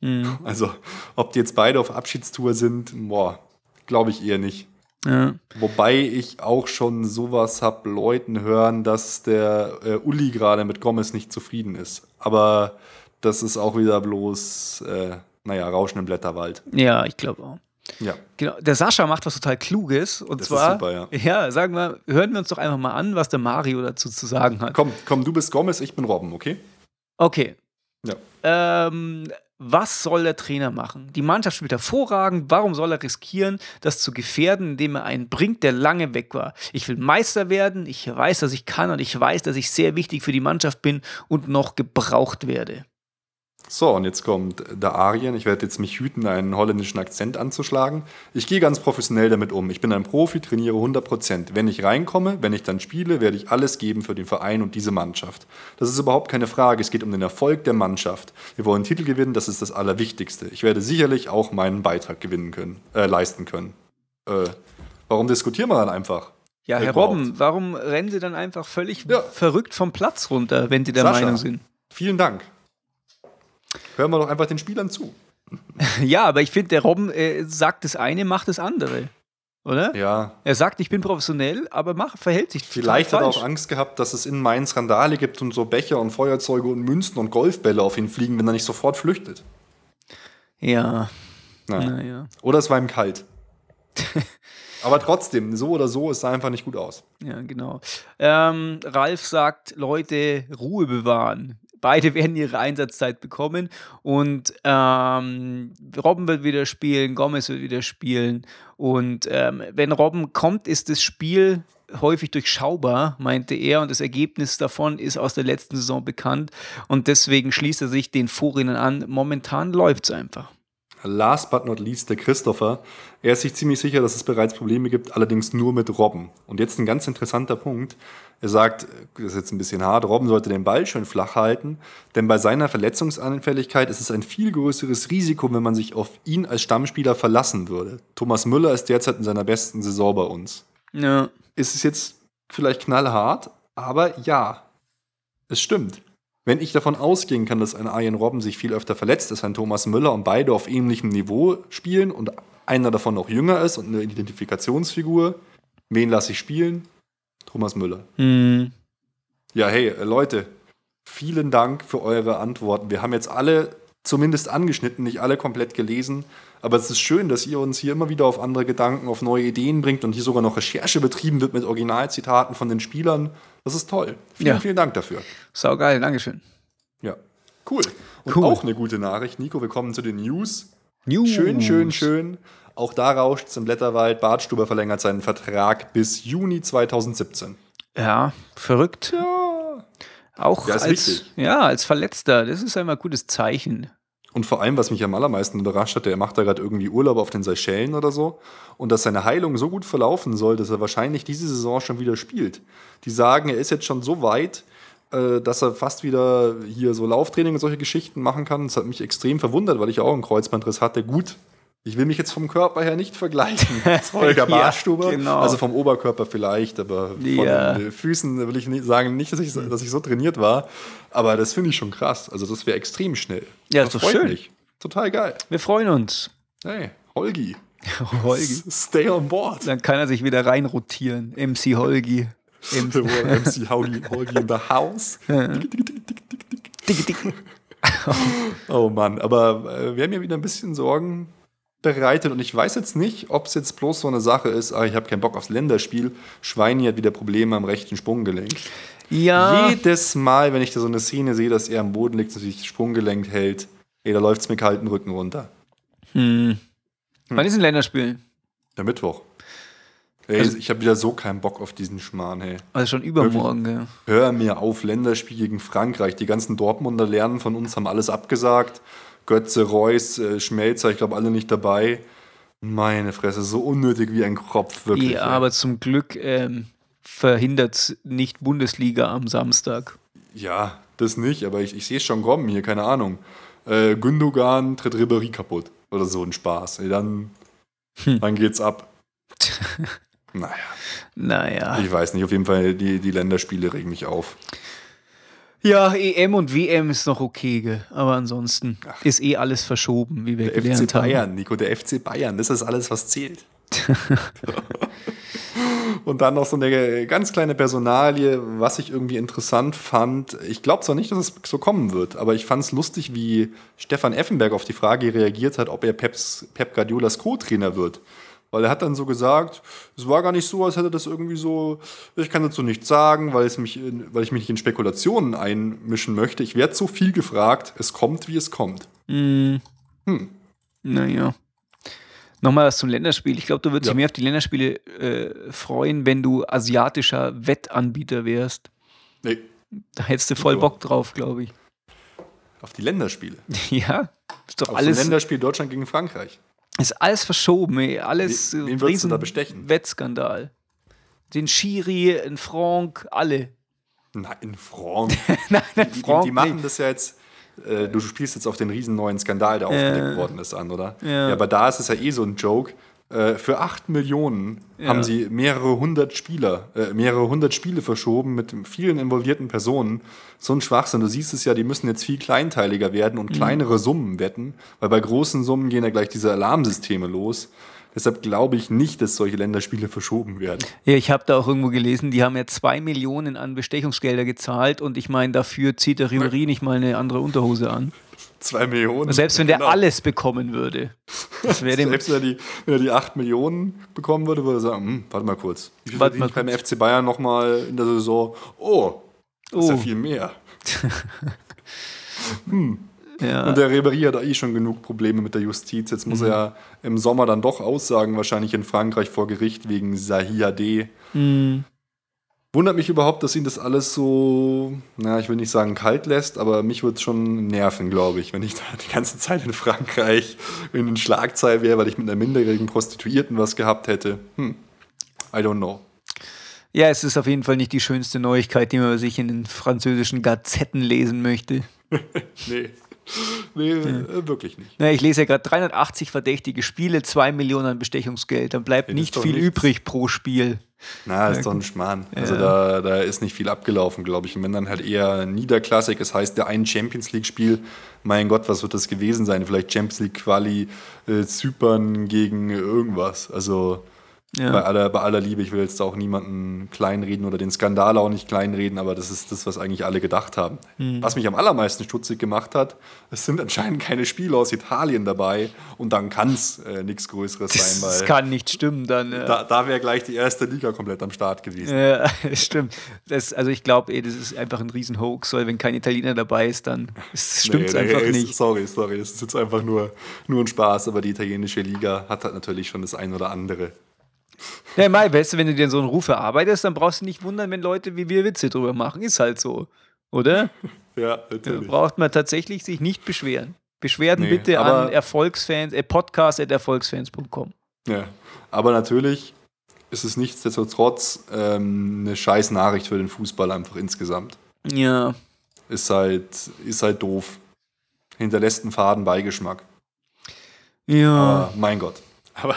Mhm. Also, ob die jetzt beide auf Abschiedstour sind, boah, glaube ich eher nicht. ja. Wobei ich auch schon sowas hab Leuten hören, dass der äh, Uli gerade mit Gomez nicht zufrieden ist. Aber das ist auch wieder bloß, äh, naja, Rauschen im Blätterwald. Ja, ich glaube auch. Ja. Genau, der Sascha macht was total Kluges. Und Das zwar, super, ja. sagen wir, hören wir uns doch einfach mal an, was der Mario dazu zu sagen hat. Komm, komm, du bist Gomez, ich bin Robben, okay? Okay. Ja. Ähm, was soll der Trainer machen? Die Mannschaft spielt hervorragend. Warum soll er riskieren, das zu gefährden, indem er einen bringt, der lange weg war? Ich will Meister werden. Ich weiß, dass ich kann und ich weiß, dass ich sehr wichtig für die Mannschaft bin und noch gebraucht werde. So, und jetzt kommt der Arien. Ich werde jetzt mich hüten, einen holländischen Akzent anzuschlagen. Ich gehe ganz professionell damit um. Ich bin ein Profi, trainiere 100%. Wenn ich reinkomme, wenn ich dann spiele, werde ich alles geben für den Verein und diese Mannschaft. Das ist überhaupt keine Frage. Es geht um den Erfolg der Mannschaft. Wir wollen Titel gewinnen, das ist das Allerwichtigste. Ich werde sicherlich auch meinen Beitrag gewinnen können, äh, leisten können. Äh, warum diskutieren wir dann einfach? Ja, Herr Überhaupt. Robben, warum rennen Sie dann einfach völlig Ja. verrückt vom Platz runter, wenn Sie der Sascha. Meinung sind? Vielen Dank. Hören wir doch einfach den Spielern zu. Ja, aber ich finde, der Robben äh, sagt das eine, macht das andere. oder? Ja. Er sagt, ich bin professionell, aber mach, verhält sich Vielleicht hat er auch Angst gehabt, dass es in Mainz Randale gibt und so Becher und Feuerzeuge und Münzen und Golfbälle auf ihn fliegen, wenn er nicht sofort flüchtet. Ja, Naja. naja. Oder es war ihm kalt. Aber trotzdem, so oder so, es sah einfach nicht gut aus. Ja, genau. Ähm, Ralf sagt, Leute, Ruhe bewahren. Beide werden ihre Einsatzzeit bekommen und ähm, Robben wird wieder spielen, Gomez wird wieder spielen. Und ähm, wenn Robben kommt, ist das Spiel häufig durchschaubar, meinte er, und das Ergebnis davon ist aus der letzten Saison bekannt. Und deswegen schließt er sich den Vorrednern an. Momentan läuft es einfach. Last but not least der Christopher. Er ist sich ziemlich sicher, dass es bereits Probleme gibt, allerdings nur mit Robben. Und jetzt ein ganz interessanter Punkt. Er sagt, das ist jetzt ein bisschen hart, Robben sollte den Ball schön flach halten, denn bei seiner Verletzungsanfälligkeit ist es ein viel größeres Risiko, wenn man sich auf ihn als Stammspieler verlassen würde. Thomas Müller ist derzeit in seiner besten Saison bei uns. Ja. Ist es jetzt vielleicht knallhart, aber ja, es stimmt. Wenn ich davon ausgehen kann, dass ein Arjen Robben sich viel öfter verletzt als ein Thomas Müller und beide auf ähnlichem Niveau spielen und einer davon noch jünger ist und eine Identifikationsfigur, wen lasse ich spielen? Thomas Müller. Hm. Ja, hey, äh, Leute, vielen Dank für eure Antworten. Wir haben jetzt alle zumindest angeschnitten, nicht alle komplett gelesen. Aber es ist schön, dass ihr uns hier immer wieder auf andere Gedanken, auf neue Ideen bringt und hier sogar noch Recherche betrieben wird mit Originalzitaten von den Spielern. Das ist toll. Vielen, Ja. vielen Dank dafür. Saugeil, Dankeschön. Ja, cool. Und Cool. auch eine gute Nachricht. Nico, wir kommen zu den News. News. Schön, schön, schön. Auch da rauscht es im Blätterwald. Bartstuber verlängert seinen Vertrag bis Juni 2017. Ja, verrückt. Ja. Auch als, wichtig. ja, als Verletzter. Das ist einmal ein gutes Zeichen. Und vor allem, was mich am allermeisten überrascht hat, der macht da gerade irgendwie Urlaub auf den Seychellen oder so. Und dass seine Heilung so gut verlaufen soll, dass er wahrscheinlich diese Saison schon wieder spielt. Die sagen, er ist jetzt schon so weit, äh, dass er fast wieder hier so Lauftraining und solche Geschichten machen kann. Das hat mich extrem verwundert, weil ich auch einen Kreuzbandriss hatte. Gut, ich will mich jetzt vom Körper her nicht vergleichen. mit Holger Ja, Bartstuber. genau. Also vom Oberkörper vielleicht, aber von Ja. den Füßen will ich nicht sagen, nicht, dass ich, dass ich so trainiert war. Aber das finde ich schon krass. Also das wäre extrem schnell. Ja, Das ist doch freut schön. mich. Total geil. Wir freuen uns. Hey, Holgi. Holgi. Stay on board. Dann kann er sich wieder reinrotieren. MC Holgi. MC. MC Holgi, Holgi in the house. Oh Mann, aber äh, wir haben ja wieder ein bisschen Sorgen bereitet und ich weiß jetzt nicht, ob es jetzt bloß so eine Sache ist, ah, ich habe keinen Bock aufs Länderspiel. Schweini hat wieder Probleme am rechten Sprunggelenk. Ja, Jedes Mal, wenn ich da so eine Szene sehe, dass er am Boden liegt und sich das Sprunggelenk hält, ey, da läuft es mir kalten Rücken runter. wann ist ein Länderspiel? Der Mittwoch. Ey, Also- ich habe wieder so keinen Bock auf diesen Schmarrn, hey. Also schon übermorgen, gell? Hör mir auf, Länderspiel gegen Frankreich. Die ganzen Dortmunder lernen von uns, haben alles abgesagt. Götze, Reus, äh, Schmelzer, ich glaube alle nicht dabei. Meine Fresse, so unnötig wie ein Kropf, wirklich. Ja, ey. aber zum Glück ähm, verhindert nicht Bundesliga am Samstag. ja das nicht, aber ich, ich sehe es schon kommen hier, keine Ahnung. Äh, Gündogan tritt Ribéry kaputt. Oder so ein Spaß. Ey, dann, Hm. dann geht's ab. naja, Naja. ich weiß nicht. Auf jeden Fall, die, die Länderspiele regen mich auf. Ja, EM und WM ist noch okay, gell? aber ansonsten ist eh alles verschoben, wie wir Der FC gelernt haben. Bayern, Nico, der FC Bayern, das ist alles, was zählt. Und dann noch so eine ganz kleine Personalie, was ich irgendwie interessant fand. Ich glaube zwar nicht, dass es so kommen wird, aber ich fand es lustig, wie Stefan Effenberg auf die Frage reagiert hat, ob er Peps, Pep Guardiolas Co-Trainer wird. Weil er hat dann so gesagt, es war gar nicht so, als hätte das irgendwie so, ich kann dazu nichts sagen, weil, es mich in, weil ich mich nicht in Spekulationen einmischen möchte. Ich werde so viel gefragt, es kommt, wie es kommt. Naja. Nochmal was zum Länderspiel. Ich glaube, du würdest Ja. dich mehr auf die Länderspiele äh, freuen, wenn du asiatischer Wettanbieter wärst. Nee, Da hättest du voll Ja. Bock drauf, glaube ich. auf die Länderspiele. Ja, ist doch Auf alles, so Länderspiel Deutschland gegen Frankreich. Ist alles verschoben, ey. Alles Wen- äh, wen würdest du riesen da bestechen? Wettskandal. Den Schiri, den Franck, alle. Nein, Franck. Nein, Die, die, Franck die machen nicht. das ja jetzt. Äh, du spielst jetzt auf den riesen neuen Skandal, der aufgedeckt worden ist, an, oder? Ja. aber da ist es ja eh so ein Joke. Äh, für 8 Millionen Ja. haben sie mehrere hundert Spieler, äh, mehrere hundert Spiele verschoben mit vielen involvierten Personen. So ein Schwachsinn. Du siehst es ja, die müssen jetzt viel kleinteiliger werden Mhm. und kleinere Summen wetten, weil bei großen Summen gehen ja gleich diese Alarmsysteme los. Deshalb glaube ich nicht, dass solche Länderspiele verschoben werden. Ja, ich habe da auch irgendwo gelesen, die haben ja zwei Millionen an Bestechungsgelder gezahlt und ich meine, dafür zieht der Ribery nicht mal eine andere Unterhose an. Zwei Millionen. Selbst wenn der genau. alles bekommen würde. Selbst wenn er, die, wenn er die 8 Millionen bekommen würde, würde er sagen, hm, warte mal kurz. Wie viel warte mal beim FC Bayern nochmal in der Saison? Oh, das oh. ist ja oh. viel mehr. hm. Ja. Und der Ribéry hat eh schon genug Probleme mit der Justiz. Jetzt muss mhm. er im Sommer dann doch aussagen, wahrscheinlich in Frankreich vor Gericht wegen Sahia D. Mhm. Wundert mich überhaupt, dass ihn das alles so, na, ich will nicht sagen kalt lässt, aber mich würde es schon nerven, glaube ich, wenn ich da die ganze Zeit in Frankreich in den Schlagzeil wäre, weil ich mit einer minderjährigen Prostituierten was gehabt hätte. Hm. I don't know. Ja, es ist auf jeden Fall nicht die schönste Neuigkeit, die man sich in den französischen Gazetten lesen möchte. nee. Nee, ja. äh, wirklich nicht. Ja, ich lese ja gerade 380 verdächtige Spiele, 2 Millionen Bestechungsgeld. Dann bleibt ja, nicht viel nichts. übrig pro Spiel. Na, ist doch ein Schmarrn. Also da, da ist nicht viel abgelaufen, glaube ich. Und wenn dann halt eher Niederklassik, das heißt, der ein Champions League-Spiel, mein Gott, was wird das gewesen sein? Vielleicht Champions League-Quali äh, Zypern gegen irgendwas. Also ja. Bei, aller, bei aller Liebe, ich will jetzt auch niemanden kleinreden oder den Skandal auch nicht kleinreden, aber das ist das, was eigentlich alle gedacht haben. Mhm. Was mich am allermeisten stutzig gemacht hat, es sind anscheinend keine Spiele aus Italien dabei und dann kann es äh, nichts Größeres sein. das kann nicht stimmen dann. Ja. Da, da wäre gleich die erste Liga komplett am Start gewesen. Ja, stimmt. Das, also ich glaube, das ist einfach ein Riesen-Hoax, weil wenn kein Italiener dabei ist, dann stimmt es nee, nee, einfach nee, nicht. Sorry, sorry, es ist jetzt einfach nur, nur ein Spaß, aber die italienische Liga hat halt natürlich schon das ein oder andere. Ja, Mai, weißt du, wenn du dir so einen Ruf erarbeitest, dann brauchst du nicht wundern, wenn Leute wie wir Witze drüber machen. Ist halt so. Oder? ja, natürlich. Da braucht man tatsächlich sich nicht beschweren. Beschwerden nee, bitte an Erfolgsfans, äh, podcast.erfolgsfans.com. Ja, aber natürlich ist es nichtsdestotrotz ähm, eine scheiß Nachricht für den Fußball einfach insgesamt. Ja. Ist halt, ist halt doof. Hinterlässt einen faden Beigeschmack. Ja. Aber mein Gott. Aber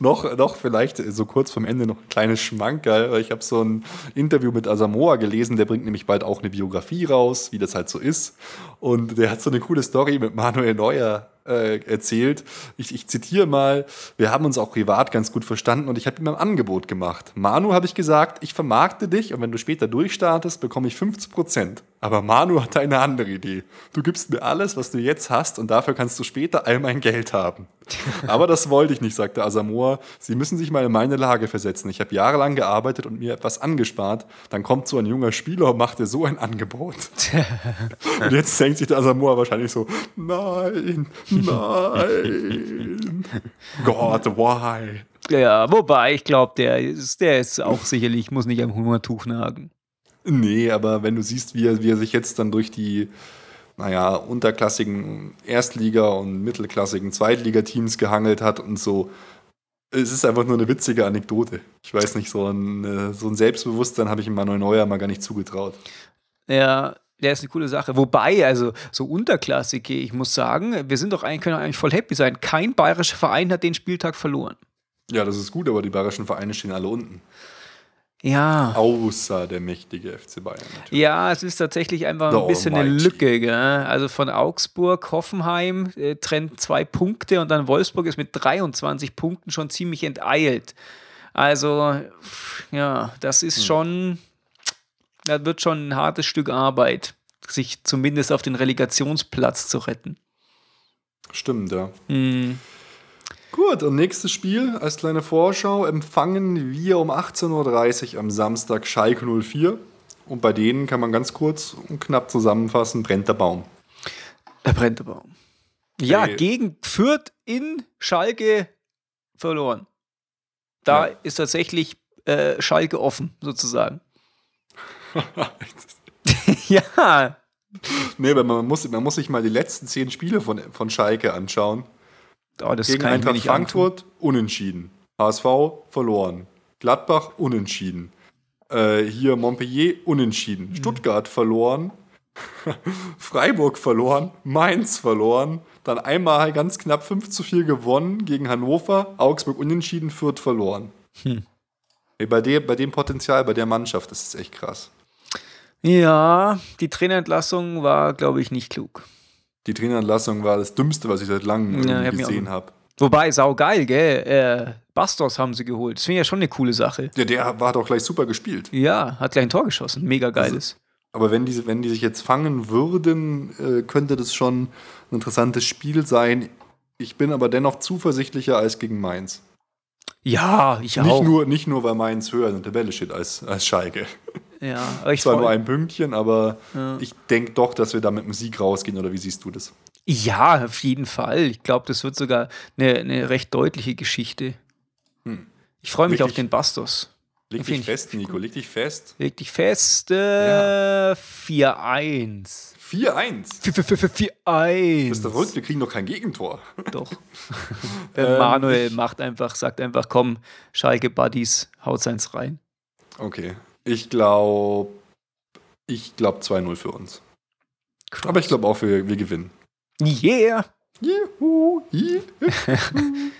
noch, noch vielleicht so kurz vom Ende noch ein kleines Schmankerl. Ich habe so ein Interview mit Asamoah gelesen, der bringt nämlich bald auch eine Biografie raus, wie das halt so ist. Und der hat so eine coole Story mit Manuel Neuer äh, erzählt. Ich, ich zitiere mal, wir haben uns auch privat ganz gut verstanden und ich habe ihm ein Angebot gemacht. Manu habe ich gesagt, ich vermarkte dich und wenn du später durchstartest, bekomme ich 50 Prozent. Aber Manu hatte eine andere Idee. Du gibst mir alles, was du jetzt hast und dafür kannst du später all mein Geld haben. Aber das wollte ich nicht, sagte Asamoah. Sie müssen sich mal in meine Lage versetzen. Ich habe jahrelang gearbeitet und mir etwas angespart. Dann kommt so ein junger Spieler und macht dir so ein Angebot. und jetzt denkt sich der Asamoah wahrscheinlich so, nein, nein. Gott, why? Ja, wobei, ich glaube, der ist, der ist auch sicherlich, muss nicht am Hungertuch nagen. Nee, aber wenn du siehst, wie er, wie er sich jetzt dann durch die, naja, unterklassigen Erstliga- und mittelklassigen Zweitligateams gehangelt hat und so, es ist einfach nur eine witzige Anekdote. Ich weiß nicht, so ein, äh, so ein Selbstbewusstsein habe ich Manuel Neuer mal gar nicht zugetraut. Ja, der ist eine coole Sache. Wobei, also so unterklassig, ich muss sagen, wir sind doch eigentlich, können eigentlich voll happy sein. Kein bayerischer Verein hat den Spieltag verloren. Ja, das ist gut, aber die bayerischen Vereine stehen alle unten. Ja. Außer der mächtige FC Bayern. Natürlich. Ja, es ist tatsächlich einfach The ein bisschen Almighty. eine Lücke. Gell? Also von Augsburg, Hoffenheim äh, trennt zwei Punkte und dann Wolfsburg ist mit 23 Punkten schon ziemlich enteilt. Also, ja, das ist hm. schon, das wird schon ein hartes Stück Arbeit, sich zumindest auf den Relegationsplatz zu retten. Stimmt, ja. Hm. Gut, und nächstes Spiel als kleine Vorschau empfangen wir um 18.30 Uhr am Samstag Schalke 04. Und bei denen kann man ganz kurz und knapp zusammenfassen, brennt der Baum. Da brennt der Baum. Ja, hey. gegen Fürth in Schalke verloren. Da ja. ist tatsächlich äh, Schalke offen, sozusagen. ja. Nee, aber man muss, man muss sich mal die letzten zehn Spiele von, von Schalke anschauen. Oh, das Gegen Eintracht Frankfurt antun. unentschieden. HSV verloren. Gladbach unentschieden. Äh, hier Montpellier unentschieden. Mhm. Stuttgart verloren. Freiburg verloren. Mainz verloren. Dann einmal ganz knapp 5 zu 4 gewonnen gegen Hannover. Augsburg unentschieden. Fürth verloren. Hm. Bei, der, bei dem Potenzial, bei der Mannschaft, das ist echt krass. Ja, die Trainerentlassung war, glaube ich, nicht klug die Trainerentlassung war das Dümmste, was ich seit langem ja, gesehen habe. Wobei, saugeil, gell? Äh, Bastos haben sie geholt. Das finde ich ja schon eine coole Sache. Ja, der war doch gleich super gespielt. Ja, hat gleich ein Tor geschossen. Mega geiles. Aber wenn die, wenn die sich jetzt fangen würden, äh, könnte das schon ein interessantes Spiel sein. Ich bin aber dennoch zuversichtlicher als gegen Mainz. Ja, ich Nicht auch. nur, nicht nur, weil Mainz höher in der Tabelle steht als, als Schalke. Ja, aber ich Zwar nur ein Pünktchen, aber Ja. ich denke doch, dass wir da mit dem Sieg rausgehen. Oder wie siehst du das? Ja, auf jeden Fall. Ich glaube, das wird sogar eine, eine recht deutliche Geschichte. Hm. Ich freue mich Wirklich? auf den Bastos. Leg dich fest, Nico, leg dich fest. Leg dich fest. Äh, 4-1. 4-1. 4-1. Bist verrückt? Wir kriegen doch kein Gegentor. Doch. Ähm, Manuel macht einfach, sagt einfach, komm, Schalke Buddies, haut seins rein. Okay. Ich glaube, ich glaube 2-0 für uns. Aber ich glaube auch, wir, wir gewinnen. Yeah. Juhu. Juhu.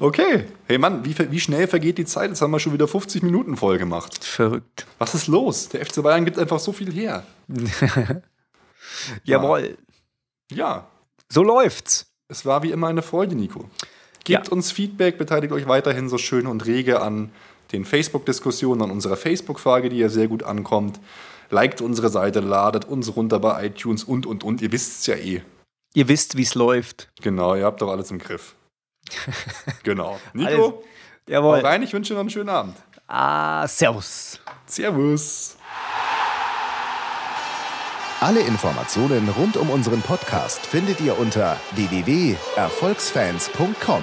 Okay. Hey Mann, wie, wie schnell vergeht die Zeit? Jetzt haben wir schon wieder 50 Minuten voll gemacht. Verrückt. Was ist los? Der FC Bayern gibt einfach so viel her. Jawohl. Ja, So läuft's. es war wie immer eine Freude, Nico. Gebt Ja. uns Feedback, beteiligt euch weiterhin so schön und rege an den Facebook-Diskussionen, an unserer Facebook-Frage, die ja sehr gut ankommt. Liked unsere Seite, ladet uns runter bei iTunes und, und, und. Ihr wisst es ja eh. Ihr wisst, wie's läuft. Genau, ihr habt doch alles im Griff. genau. Nico, Alles- hau Jawohl. rein, ich wünsche dir noch einen schönen Abend. Ah, servus. Servus. Alle Informationen rund um unseren Podcast findet ihr unter www.erfolgsfans.com.